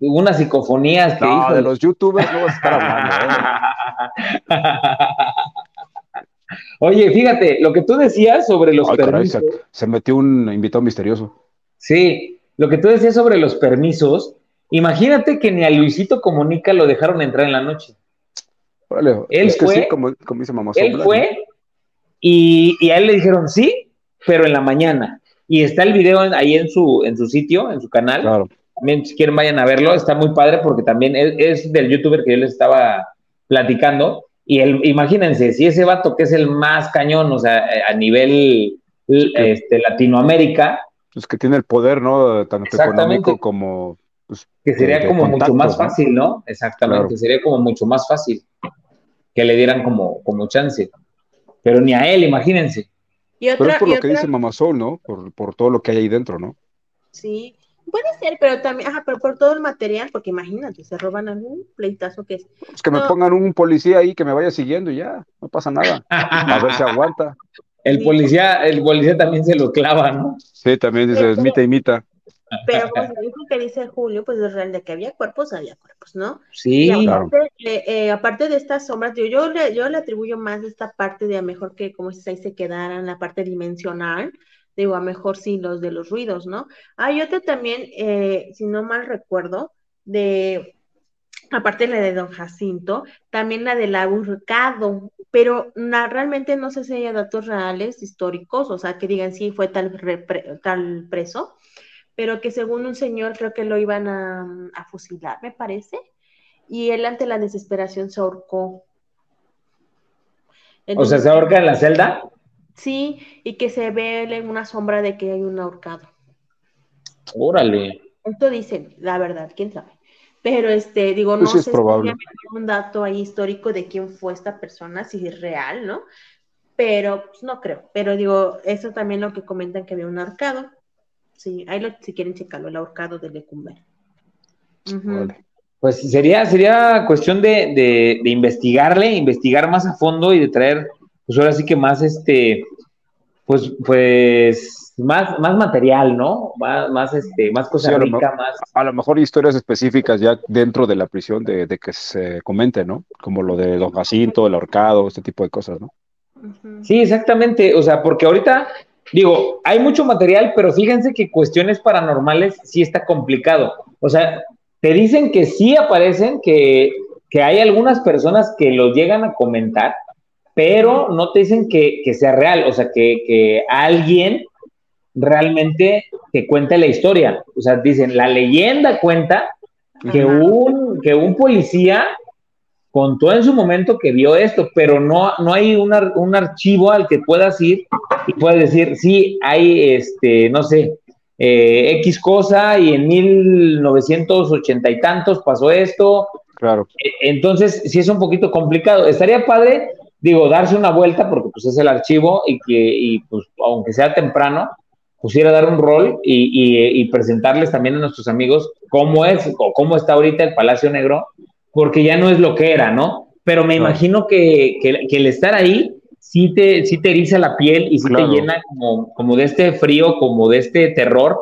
unas psicofonías que no, de los youtubers a estar hablando. ¿eh? <laughs> Oye, fíjate, lo que tú decías sobre los permisos. se, metió un invitado misterioso. Sí, lo que tú decías sobre los permisos, imagínate que ni a Luisito Comunica lo dejaron entrar en la noche. él fue, como, dice mamá Él fue y, y a él le dijeron sí, pero en la mañana. Y está el video ahí en su, en su sitio, en su canal. Claro. También, si quieren, vayan a verlo. Está muy padre porque también es, del youtuber que yo les estaba platicando. Y el, imagínense, si ese vato que es el más cañón, o sea, a nivel este, Latinoamérica. Pues que tiene el poder, ¿no? Tanto económico como. Pues, que sería como mucho más fácil, ¿no? Exactamente, sería como mucho más fácil que le dieran como, como chance. Pero ni a él, imagínense. pero es por lo que dice Mamazol, ¿no? Por, por todo lo que hay ahí dentro, ¿no? Sí, Puede ser, pero también, ajá, pero por todo el material, porque imagínate, se roban algún pleitazo que es. Es que me pongan un policía ahí que me vaya siguiendo y ya, no pasa nada. A ver si aguanta. El policía, el policía también se lo clava, ¿no? Sí, también dice, imita, imita. Pero pues lo que dice Julio, pues es real de que había cuerpos, había cuerpos, ¿no? Sí, aparte, eh, eh, aparte de estas sombras, yo, yo, le, yo le atribuyo más de esta parte de a mejor que como si ahí se quedaran la parte dimensional, digo, a mejor sí los de los ruidos, ¿no? Hay otra también, eh, si no mal recuerdo, de, aparte de la de Don Jacinto, también la del ahorcado, pero realmente no sé si hay datos reales, históricos, o sea, que digan sí fue tal, tal preso, pero que según un señor creo que lo iban a, a fusilar, me parece, y él ante la desesperación se ahorcó. o sea, ¿se ahorca en la celda? Sí, y que se ve en una sombra de que hay un ahorcado. Órale. Esto dice, la verdad, quién sabe. Pero este, digo, Pues no es sé probable. si hay un dato ahí histórico de quién fue esta persona, si es real, ¿no? Pero pues, no creo. Pero digo, eso también lo que comentan que había un ahorcado. Sí, ahí lo, si quieren checarlo, el ahorcado de Lecumber. Vale. Pues sería, sería cuestión de, de- de investigarle, investigar más a fondo y de traer, pues ahora sí que más este, pues, pues, más, más material, ¿no? Más, más este, más cosa Sí, a lo rica, más. A lo mejor historias específicas ya dentro de la prisión de, de que se comente, ¿no? Como lo de Don Jacinto, el ahorcado, este tipo de cosas, ¿no? Sí, exactamente. O sea, porque ahorita, digo, hay mucho material, pero fíjense que cuestiones paranormales sí está complicado. O sea, te dicen que sí aparecen, que, que hay algunas personas que lo llegan a comentar, pero no te dicen que, que sea real. O sea, que, que alguien realmente te cuente la historia. O sea, dicen, la leyenda cuenta que Ajá. un, que un policía contó en su momento que vio esto, pero no, no hay un, ar- un archivo al que puedas ir y puedas decir, sí, hay, este, no sé, eh, X cosa y en 1980 y tantos pasó esto. Claro. E- Entonces, sí es un poquito complicado. Estaría padre, digo, darse una vuelta porque pues es el archivo y que, y, pues, aunque sea temprano, pues ir a dar un rol y, y- y presentarles también a nuestros amigos cómo es o cómo está ahorita el Palacio Negro, porque ya no es lo que era, ¿no? Pero me Claro. imagino que, que- que el estar ahí sí te, sí te eriza la piel y sí Claro. te llena como, como de este frío, como de este terror,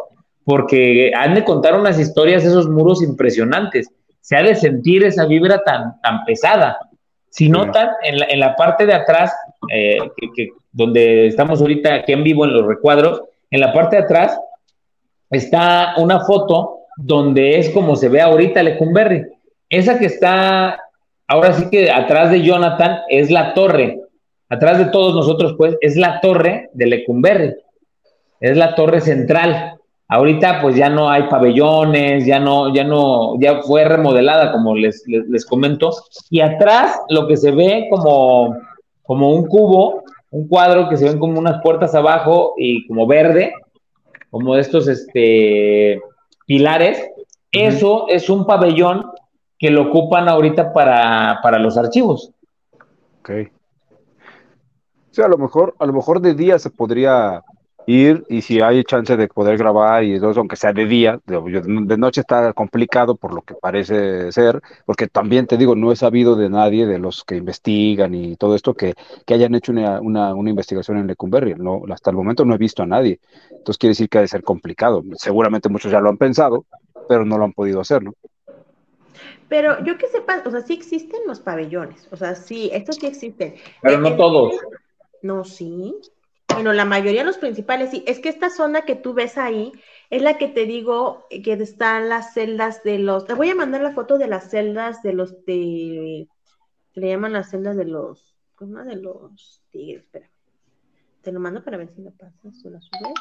porque han de contar unas historias, esos muros impresionantes. Se ha de sentir esa vibra tan, tan pesada. Si notan, en la, en la parte de atrás, eh, que- que- donde estamos ahorita aquí en vivo en los recuadros, en la parte de atrás está una foto donde es como se ve ahorita Lecumberri. Esa que está ahora sí que atrás de Jonathan es la torre. Atrás de todos nosotros, pues, es la torre de Lecumberri. Es la torre central. Ahorita, pues, ya no hay pabellones, ya no, ya no, ya fue remodelada, como les, les, les comento. Y atrás, lo que se ve como, como un cubo, un cuadro que se ven como unas puertas abajo y como verde, como de estos este, pilares, eso es un pabellón que lo ocupan ahorita para, para los archivos. Ok. Sí, a lo mejor, a lo mejor de día se podría ir y si hay chance de poder grabar y eso, aunque sea de día, de, de noche está complicado por lo que parece ser, porque también te digo, no he sabido de nadie de los que investigan y todo esto que, que hayan hecho una, una, una investigación en Lecumberri. No, hasta el momento no he visto a nadie. Entonces quiere decir que ha de ser complicado. Seguramente muchos ya lo han pensado, pero no lo han podido hacer, ¿no? Pero yo que sepa, o sea, sí existen los pabellones, o sea, sí, estos sí existen. Pero no todos. No, sí. Bueno, la mayoría de los principales, sí. Es que esta zona que tú ves ahí es la que te digo que están las celdas de los. Te voy a mandar la foto de las celdas de los de. le llaman las celdas de los. ¿Cómo? De los tigres, espera. Te lo mando para ver si lo pasas o lo subes.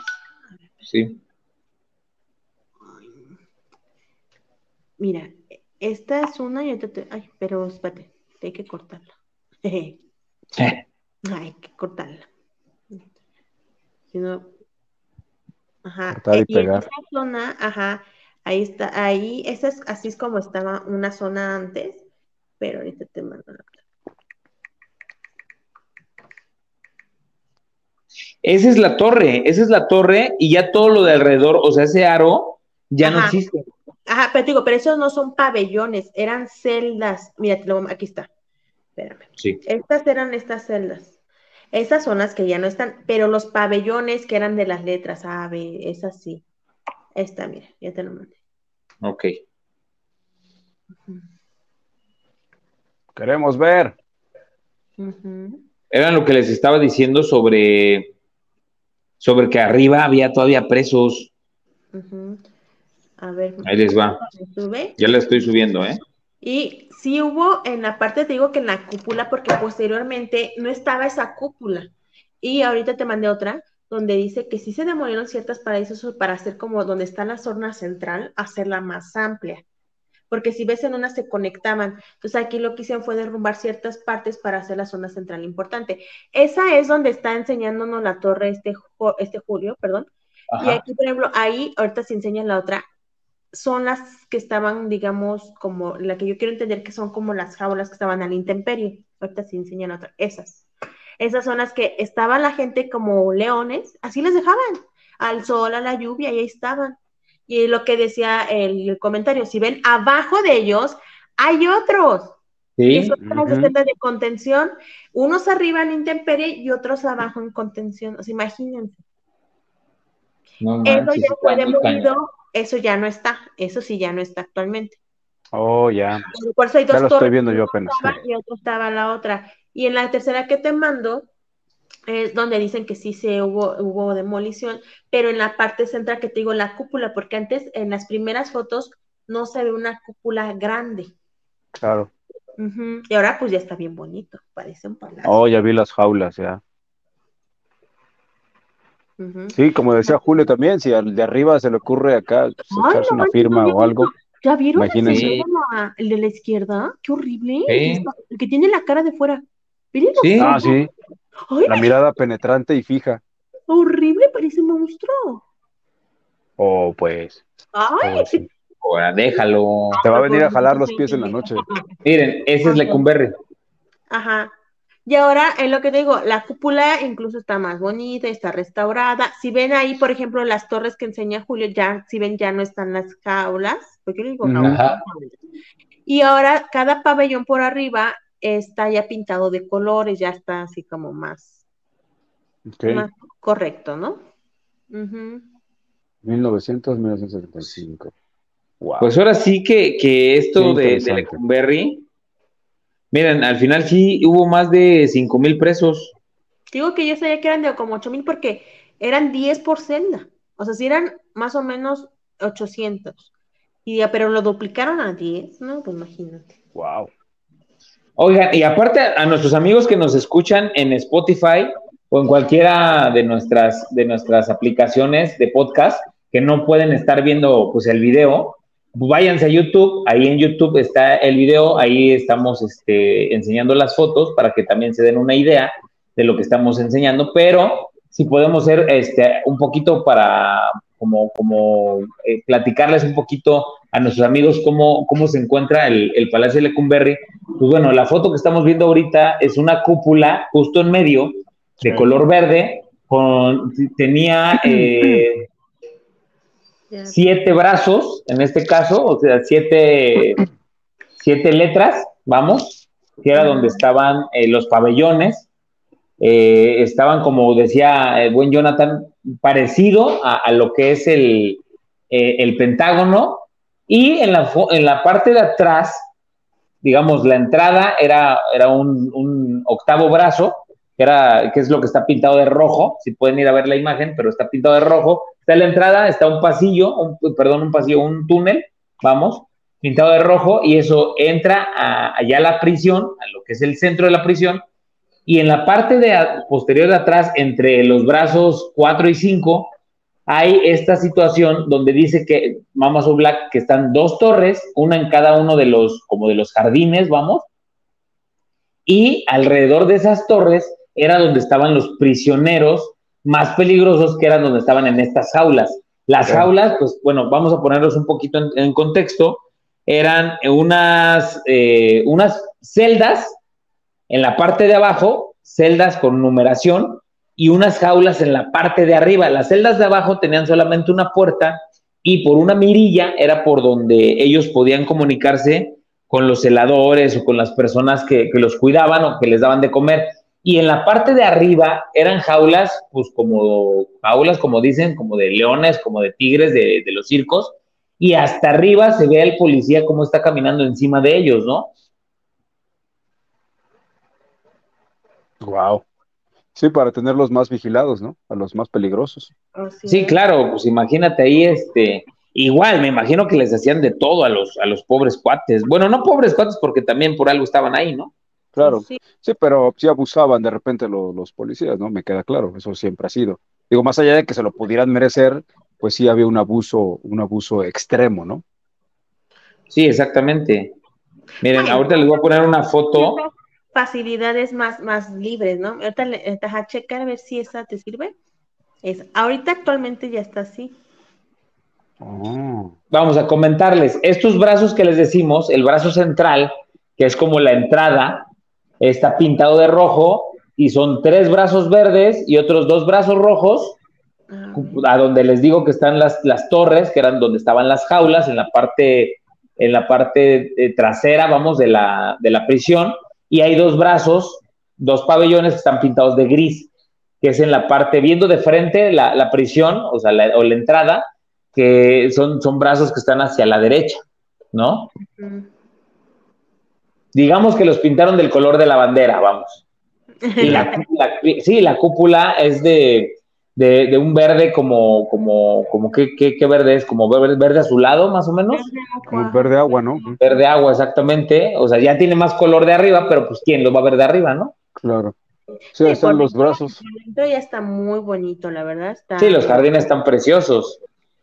A ver. Sí. Mira, esta es una y otra. Te... Ay, pero espérate, hay que cortarla. Ay, <laughs> hay que cortarla. Si no, ajá. Cortar y en pegar. esa zona, ajá, ahí está, ahí, esa es así es como estaba una zona antes, pero ahorita te mando la Esa es la torre, esa es la torre y ya todo lo de alrededor, o sea, ese aro ya no existe. Ajá, pero te digo, pero esos no son pabellones, eran celdas. Mira, te lo- aquí está. Espérame. Sí. Estas eran estas celdas. Esas son las que ya no están, pero los pabellones que eran de las letras A, B, esas sí. Esta, mira, ya te lo mandé. Ok. Queremos ver. Ujú. Era lo que les estaba diciendo sobre, sobre que arriba había todavía presos. A ver. Ahí les va. Ya la estoy subiendo, ¿eh? Y sí hubo en la parte, te digo que en la cúpula, porque posteriormente no estaba esa cúpula. Y ahorita te mandé otra, donde dice que sí se demolieron ciertas paraísos para hacer como donde está la zona central, hacerla más amplia. Porque si ves en una se conectaban. Entonces aquí lo que hicieron fue derrumbar ciertas partes para hacer la zona central importante. Esa es donde está enseñándonos la torre este, este Julio, perdón. Y aquí, por ejemplo, ahí, ahorita se enseña la otra, son las que estaban, digamos, como la que yo quiero entender que son como las jaulas que estaban al intemperio. Ahorita sí enseñan otra, esas. Esas son las que estaban la gente como leones, así les dejaban, al sol, a la lluvia, y ahí estaban. Y lo que decía el, comentario, si ven abajo de ellos, hay otros. Sí. son las de contención, unos arriba en intemperie y otros abajo en contención. O sea, imagínense. eso ya fue demolido, eso ya no está, eso sí ya no está actualmente. Oh, ya. Por eso hay dos ya lo estoy viendo yo apenas. Y otro estaba la otra. Y en la tercera que te mando, es donde dicen que sí se hubo, hubo demolición, pero en la parte central que te digo la cúpula, porque antes en las primeras fotos no se ve una cúpula grande. Claro. Y ahora pues ya está bien bonito, parece un palacio. Oh, ya vi las jaulas, ya. Sí, como decía Julio también, si al de arriba se le ocurre acá pues, echarse una firma o algo. ¿Ya vieron Imagínense. el de la izquierda? Qué horrible. El que tiene la cara de fuera. Sí. Ah, sí. la mirada penetrante y fija. Horrible, parece un monstruo. Oh, pues. Ay. déjalo. Te va a venir a jalar los pies en la noche. Miren, ese es Lecumberri. Ajá. Y ahora, en lo que te digo, la cúpula incluso está más bonita, está restaurada. Si ven ahí, por ejemplo, las torres que enseña Julio, ya, si ven, ya no están las jaulas, porque yo digo jaulas. Y ahora, cada pabellón por arriba está ya pintado de colores, ya está así como más, correcto, ¿no? 1900, 1975. Pues ahora sí que, que esto de, de Lecumberri, miren, al final sí hubo más de 5 mil presos. Digo que yo sabía que eran de como 8 mil porque eran 10 por celda. O sea, si eran más o menos 800. Y ya, pero lo duplicaron a 10, ¿no? Pues imagínate. Wow. Oigan, y aparte a nuestros amigos que nos escuchan en Spotify o en cualquiera de nuestras, de nuestras aplicaciones de podcast que no pueden estar viendo pues el video, váyanse a YouTube, ahí en YouTube está el video, ahí estamos este, enseñando las fotos para que también se den una idea de lo que estamos enseñando, pero si podemos ser este, un poquito para como, como eh, platicarles un poquito a nuestros amigos cómo, cómo se encuentra el, el, Palacio de Lecumberri. Pues bueno, la foto que estamos viendo ahorita es una cúpula justo en medio de color verde, con, tenía eh, <clears throat> siete brazos, en este caso, o sea, siete, siete letras, vamos, que era donde estaban eh, los pabellones, estaban, como decía el buen Jonathan, parecido a, lo que es el, el Pentágono, y en la, en la parte de atrás, digamos, la entrada era, era un, octavo brazo, que, era, que es lo que está pintado de rojo, si pueden ir a ver la imagen, pero está pintado de rojo. Está la entrada, está un pasillo, perdón, un pasillo, un túnel, vamos, pintado de rojo, y eso entra allá a la prisión, a lo que es el centro de la prisión, y en la parte de posterior de atrás, entre los brazos 4 y 5, hay esta situación donde dice que Mama Black que están dos torres, una en cada uno de los, como de los jardines, vamos, y alrededor de esas torres era donde estaban los prisioneros más peligrosos que eran donde estaban en estas jaulas. Las jaulas, pues bueno, vamos a ponerlos un poquito en, contexto, eran unas, eh, unas celdas en la parte de abajo, celdas con numeración, y unas jaulas en la parte de arriba. Las celdas de abajo tenían solamente una puerta y por una mirilla era por donde ellos podían comunicarse con los celadores o con las personas que, los cuidaban o que les daban de comer. Y en la parte de arriba eran jaulas, pues como jaulas, como dicen, como de leones, como de tigres de, de los circos. Y hasta arriba se ve al policía cómo está caminando encima de ellos, ¿no? Wow. Sí, para tenerlos más vigilados, ¿no? A los más peligrosos. sí, claro, pues imagínate ahí, este, igual, me imagino que les hacían de todo a los, a los pobres cuates. Bueno, no pobres cuates porque también por algo estaban ahí, ¿no? Claro, sí, pero sí abusaban de repente los, policías, ¿no? Me queda claro, eso siempre ha sido. Digo, más allá de que se lo pudieran merecer, pues sí había un abuso, un abuso extremo, ¿no? Sí, exactamente. Miren, ahorita les voy a poner una foto facilidades más, más libres, ¿no? Ahorita le a checar a ver si esa te sirve. Es, ahorita actualmente ya está así. Oh. Vamos a comentarles, estos brazos que les decimos, el brazo central, que es como la entrada, está pintado de rojo y son tres brazos verdes y otros dos brazos rojos, ah, a donde les digo que están las, las torres, que eran donde estaban las jaulas, en la parte, en la parte eh, trasera, vamos, de la, de la prisión, y hay dos brazos, dos pabellones que están pintados de gris, que es en la parte, viendo de frente la, la prisión, o sea, la, o la entrada, que son, son brazos que están hacia la derecha, ¿no? Digamos que los pintaron del color de la bandera, vamos. Y la, <laughs> sí, la cúpula es de, de, un verde como, como, como ¿qué, qué, verde es? Como verde, verde azulado, más o menos. Como verde agua, ¿no? Verde agua, exactamente. O sea, ya tiene más color de arriba, pero pues ¿quién lo va a ver de arriba, no? Claro. Sí, están los brazos. Ya está muy bonito, la verdad. Sí, los jardines están preciosos.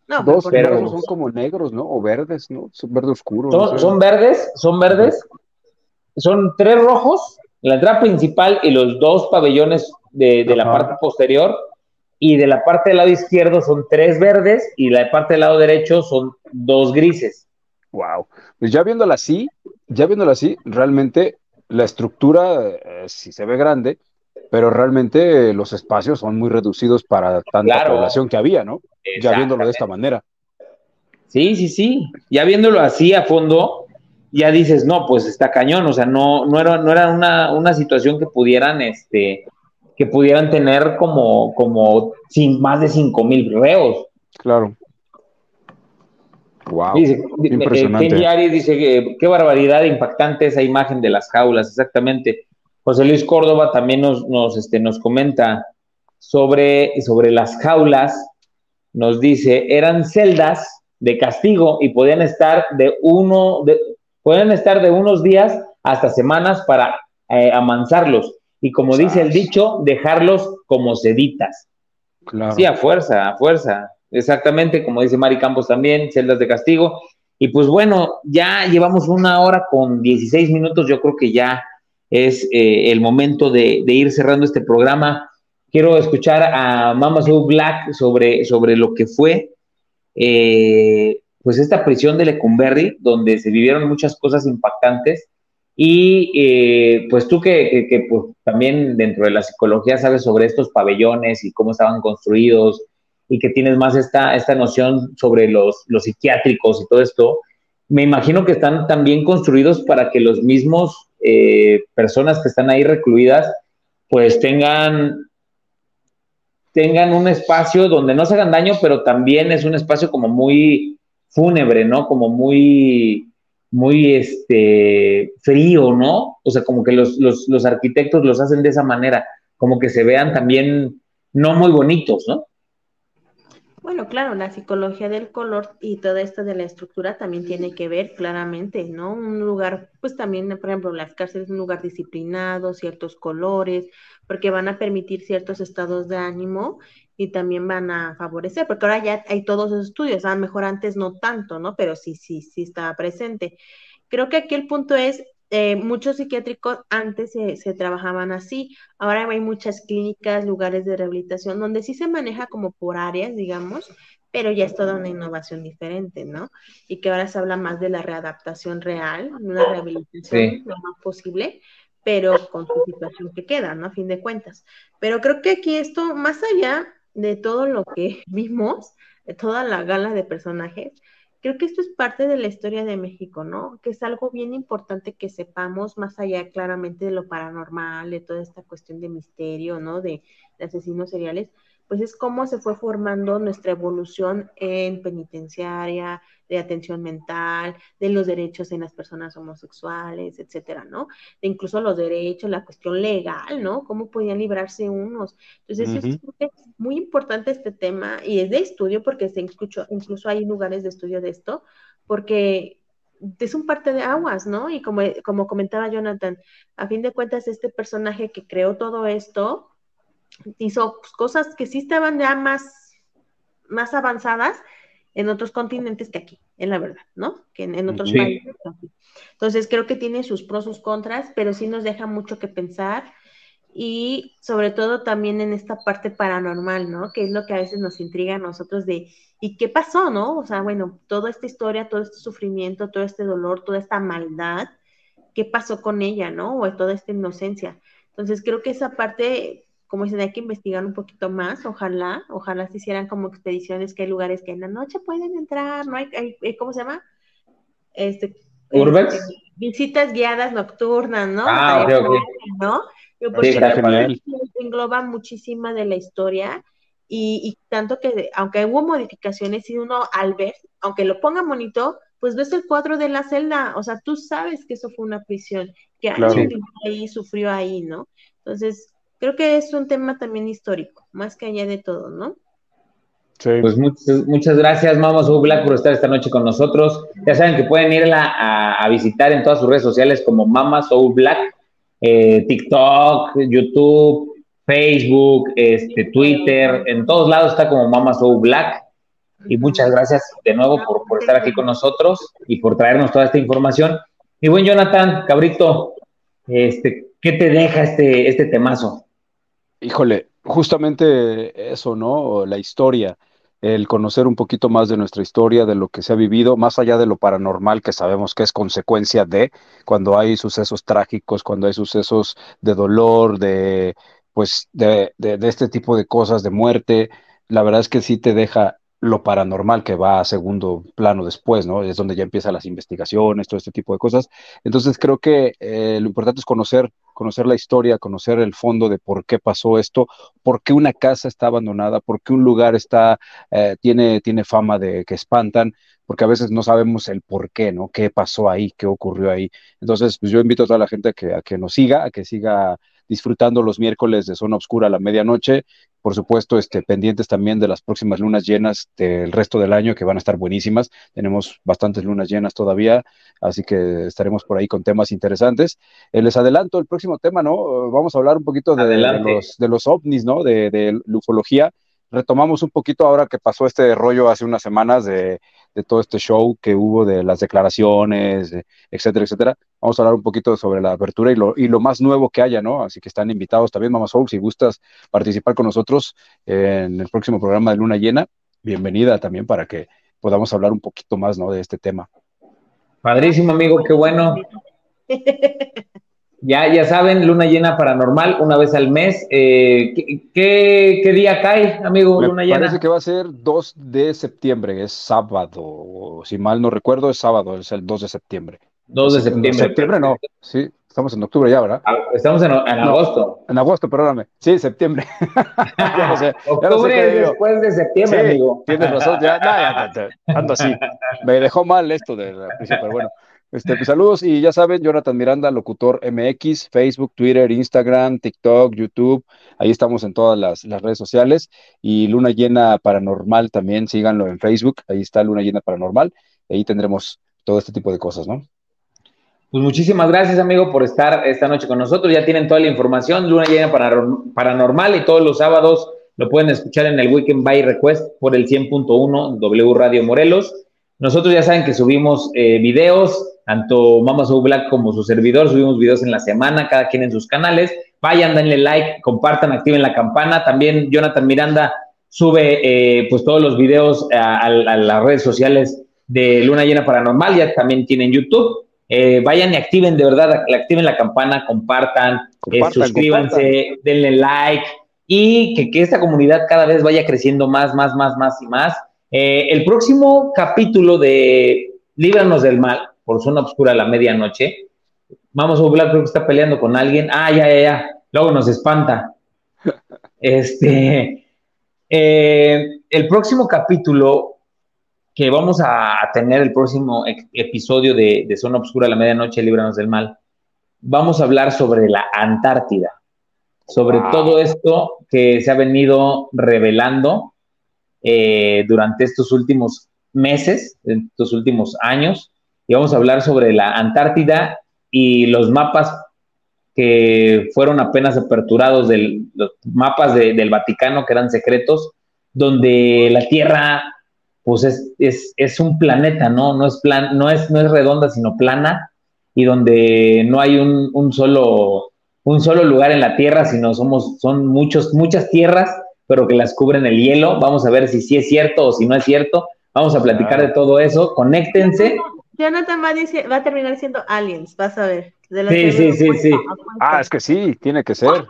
No, Dos pero son como negros, ¿no? O verdes, ¿no? Son verde oscuro. Son, verdes, son verdes. Son tres rojos, la entrada principal y los dos pabellones de, la parte posterior. Y de la parte del lado izquierdo son tres verdes y la parte del lado derecho son dos grises. Wow. Pues ya viéndola así, ya viéndola así, realmente la estructura eh, sí se ve grande, pero realmente los espacios son muy reducidos para tanta población que había, ¿no? Ya viéndolo de esta manera. Sí, sí, sí. Ya viéndolo así a fondo, ya dices, no, pues está cañón, o sea, no, no era, no era una, situación que pudieran, este, que pudieran tener como, como sin, más de cinco mil reos. Claro. Wow. Dice, Impresionante. dice que qué barbaridad impactante esa imagen de las jaulas, exactamente. José Luis Córdoba también nos, nos, este, nos comenta sobre, sobre las jaulas, nos dice, eran celdas de castigo y podían estar de uno, de, pueden estar de unos días hasta semanas para eh, amansarlos. Y como dice el dicho, dejarlos como seditas. Claro. Sí, a fuerza, a fuerza. Exactamente, como dice Mari Campos también, celdas de castigo. Y pues bueno, ya llevamos una hora con 16 minutos, yo creo que ya es eh, el momento de, ir cerrando este programa. Quiero escuchar a Mama Sue Black sobre, sobre lo que fue eh, pues esta prisión de Lecumberri, donde se vivieron muchas cosas impactantes. Y eh, pues tú que, pues, también dentro de la psicología sabes sobre estos pabellones y cómo estaban construidos y que tienes más esta, esta noción sobre los, los psiquiátricos y todo esto, me imagino que están también construidos para que los mismos eh, personas que están ahí recluidas, pues tengan, tengan un espacio donde no se hagan daño, pero también es un espacio como muy fúnebre, ¿no? Como muy, muy este, frío, ¿no? O sea, como que los, los, los arquitectos los hacen de esa manera, como que se vean también no muy bonitos, ¿no? Bueno, claro, la psicología del color y todo esto de la estructura también tiene que ver claramente, ¿no? Un lugar, pues también, por ejemplo, las cárceles, un lugar disciplinado, ciertos colores, porque van a permitir ciertos estados de ánimo y también van a favorecer, porque ahora ya hay todos esos estudios, a lo mejor antes no tanto, ¿no? Pero sí, sí, sí estaba presente. Creo que aquí el punto es eh, muchos psiquiátricos antes se, trabajaban así, ahora hay muchas clínicas, lugares de rehabilitación donde sí se maneja como por áreas, digamos, pero ya es toda una innovación diferente, ¿no? Y que ahora se habla más de la readaptación real, una rehabilitación lo más posible, pero con su situación que queda, ¿no? A fin de cuentas. Pero creo que aquí esto, más allá de todo lo que <laughs> vimos, de toda la gala de personajes, creo que esto es parte de la historia de México, ¿no? Que es algo bien importante que sepamos más allá claramente de lo paranormal, de toda esta cuestión de misterio, ¿no? De, de asesinos seriales, pues es cómo se fue formando nuestra evolución en penitenciaria, de atención mental, de los derechos en las personas homosexuales, etcétera, ¿no? De incluso los derechos, la cuestión legal, ¿no? Cómo podían librarse unos. Entonces, es, muy importante este tema y es de estudio porque se incluso, incluso hay lugares de estudio de esto, porque es un parte de aguas, ¿no? Y como, como comentaba Jonathan, a fin de cuentas, este personaje que creó todo esto, hizo cosas que sí estaban ya más, más avanzadas en otros continentes que aquí, en la verdad, ¿no? Que en, otros países. Entonces creo que tiene sus pros, sus contras, pero sí nos deja mucho que pensar y sobre todo también en esta parte paranormal, ¿no? Que es lo que a veces nos intriga a nosotros de, ¿y qué pasó, no? O sea, bueno, toda esta historia, todo este sufrimiento, todo este dolor, toda esta maldad, ¿qué pasó con ella, no? O toda esta inocencia. Entonces creo que esa parte, como dicen, hay que investigar un poquito más, ojalá, ojalá se hicieran como expediciones, que hay lugares que en la noche pueden entrar, ¿no? Hay, hay ¿cómo se llama? Este, ¿Urbex? Este, visitas guiadas nocturnas, ¿no? Ah. ¿no? Porque engloba muchísima de la historia y, tanto que, aunque hubo modificaciones y uno al ver, aunque lo ponga bonito, pues ves el cuadro de la celda, o sea, tú sabes que eso fue una prisión, que alguien ahí sufrió ahí, ¿no? Entonces, creo que es un tema también histórico, más que allá de todo, ¿no? Sí. Pues muchas, muchas gracias, Mama Soul Black, por estar esta noche con nosotros. Ya saben que pueden irla a, a visitar en todas sus redes sociales como Mama Soul Black eh, TikTok, YouTube, Facebook, este, Twitter, en todos lados está como Mama Soul Black. Y muchas gracias de nuevo por, estar aquí con nosotros y por traernos toda esta información. Y buen Jonathan, cabrito, este, ¿qué te deja este, este temazo? Híjole, justamente eso, ¿no? La historia el conocer un poquito más de nuestra historia, de lo que se ha vivido, más allá de lo paranormal que sabemos que es consecuencia de cuando hay sucesos trágicos, cuando hay sucesos de dolor, de pues de, de, de este tipo de cosas, de muerte, la verdad es que sí te deja lo paranormal que va a segundo plano después, ¿no? Es donde ya empiezan las investigaciones, todo este tipo de cosas. Entonces creo que eh, lo importante es conocer, conocer la historia, conocer el fondo de por qué pasó esto, por qué una casa está abandonada, por qué un lugar está, eh, tiene, tiene fama de que espantan, porque a veces no sabemos el por qué, ¿no? ¿Qué pasó ahí? ¿Qué ocurrió ahí? Entonces, pues yo invito a toda la gente a que, a que nos siga, a que siga disfrutando los miércoles de Zona Oscura a la medianoche. Por supuesto, este, pendientes también de las próximas lunas llenas del resto del año, que van a estar buenísimas. Tenemos bastantes lunas llenas todavía, así que estaremos por ahí con temas interesantes. Eh, les adelanto el próximo tema, ¿no? Vamos a hablar un poquito de, los, de los ovnis, ¿no? De, de ufología retomamos un poquito ahora que pasó este rollo hace unas semanas de, todo este show que hubo de las declaraciones, etcétera, etcétera. Vamos a hablar un poquito sobre la apertura y lo, y lo más nuevo que haya, ¿no? Así que están invitados también, Mamá Soul, si gustas participar con nosotros en el próximo programa de Luna Llena, bienvenida también para que podamos hablar un poquito más, ¿no? De este tema. Padrísimo, amigo, qué bueno. <laughs> Ya, ya saben, luna llena paranormal, una vez al mes. Eh, ¿qué, día cae, amigo, luna llena? Parece que va a ser 2 de septiembre, es sábado. Si mal no recuerdo, es sábado, es el 2 de septiembre. 2 de septiembre. septiembre no, sí, estamos en octubre ya, ¿verdad? Ah, estamos en, agosto. En agosto, perdóname. Sí, septiembre. <laughs> octubre es después de septiembre, amigo. Tienes razón, ya, ya, ando así. <laughs> Me dejó mal esto de la pero bueno. Este, pues, saludos y ya saben, Jonathan Miranda, locutor MX, Facebook, Twitter, Instagram, TikTok, YouTube, ahí estamos en todas las, redes sociales y Luna Llena Paranormal también, síganlo en Facebook, ahí está Luna Llena Paranormal, ahí tendremos todo este tipo de cosas, ¿no? Pues muchísimas gracias, amigo, por estar esta noche con nosotros. Ya tienen toda la información, Luna Llena Paranormal y todos los sábados lo pueden escuchar en el Weekend by Request por el 100.1 W Radio Morelos. Nosotros ya saben que subimos eh, videos, tanto Mama Soul Black como su servidor, subimos videos en la semana, cada quien en sus canales. Vayan, denle like, compartan, activen la campana. También Jonathan Miranda sube eh, pues todos los videos a, las redes sociales de Luna Llena Paranormal, ya también tienen YouTube. Eh, vayan y activen de verdad, activen la campana, compartan, eh, suscríbanse, denle like y que, que, esta comunidad cada vez vaya creciendo más, más, más, más y más. el próximo capítulo de Líbranos del Mal por zona oscura a la medianoche. Vamos a Black creo que está peleando con alguien. Ah, ya, ya, ya. Luego nos espanta. <laughs> Este, eh, el próximo capítulo que vamos a tener, el próximo episodio de, Zona Obscura a la Medianoche, Líbranos del Mal, vamos a hablar sobre la Antártida, sobre todo esto que se ha venido revelando eh, durante estos últimos meses, estos últimos años, y vamos a hablar sobre la Antártida y los mapas que fueron apenas aperturados, del, los mapas del Vaticano que eran secretos, donde la Tierra pues es, es, un planeta, ¿no? No es, plan, no, es, no es redonda, sino plana, y donde no hay un, un, solo, un solo lugar en la Tierra, sino somos, son muchos, muchas tierras, pero que las cubren el hielo. Vamos a ver si sí es cierto o si no es cierto. Vamos a platicar de todo eso. Conéctense. Jonathan va, va a terminar siendo aliens, vas a ver. sí, sí, sí, sí. Ah, es que sí, tiene que ser.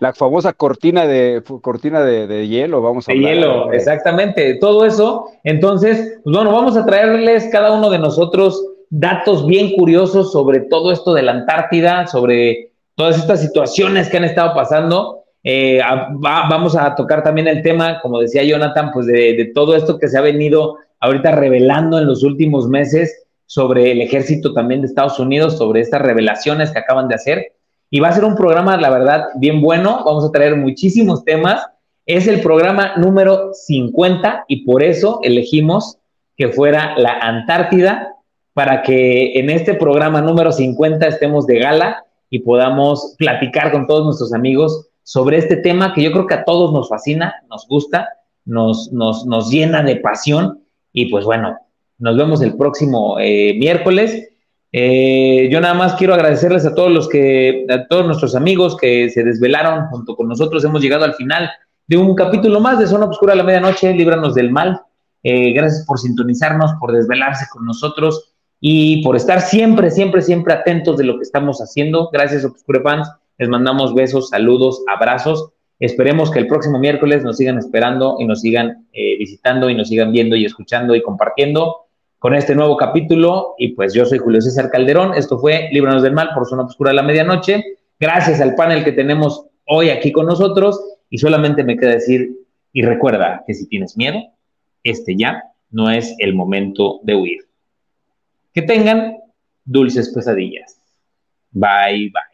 La famosa cortina de cortina de, hielo, vamos a De hielo, exactamente. Todo eso. Entonces, pues bueno, vamos a traerles cada uno de nosotros datos bien curiosos sobre todo esto de la Antártida, sobre todas estas situaciones que han estado pasando. Eh, vamos a tocar también el tema, como decía Jonathan, pues de, de, todo esto que se ha venido ahorita revelando en los últimos meses sobre el ejército también de Estados Unidos, sobre estas revelaciones que acaban de hacer. Y va a ser un programa, la verdad, bien bueno. Vamos a traer muchísimos temas. Es el programa número 50 y por eso elegimos que fuera la Antártida para que en este programa número 50 estemos de gala y podamos platicar con todos nuestros amigos sobre este tema que yo creo que a todos nos fascina, nos gusta, nos, nos, nos llena de pasión y pues bueno, nos vemos el próximo eh, miércoles. Eh, yo nada más quiero agradecerles a todos los que, a todos nuestros amigos que se desvelaron junto con nosotros. Hemos llegado al final de un capítulo más de Zona Oscura a la Medianoche, Líbranos del Mal. Eh, gracias por sintonizarnos, por desvelarse con nosotros y por estar siempre, siempre, siempre atentos de lo que estamos haciendo. Gracias, Obscure Fans. Les mandamos besos, saludos, abrazos. Esperemos que el próximo miércoles nos sigan esperando y nos sigan eh, visitando y nos sigan viendo y escuchando y compartiendo con este nuevo capítulo. Y pues yo soy Julio César Calderón. Esto fue Líbranos del Mal por Zona Obscura de la Medianoche. Gracias al panel que tenemos hoy aquí con nosotros. Y solamente me queda decir, y recuerda que si tienes miedo, este ya no es el momento de huir. Que tengan dulces pesadillas. Bye, bye.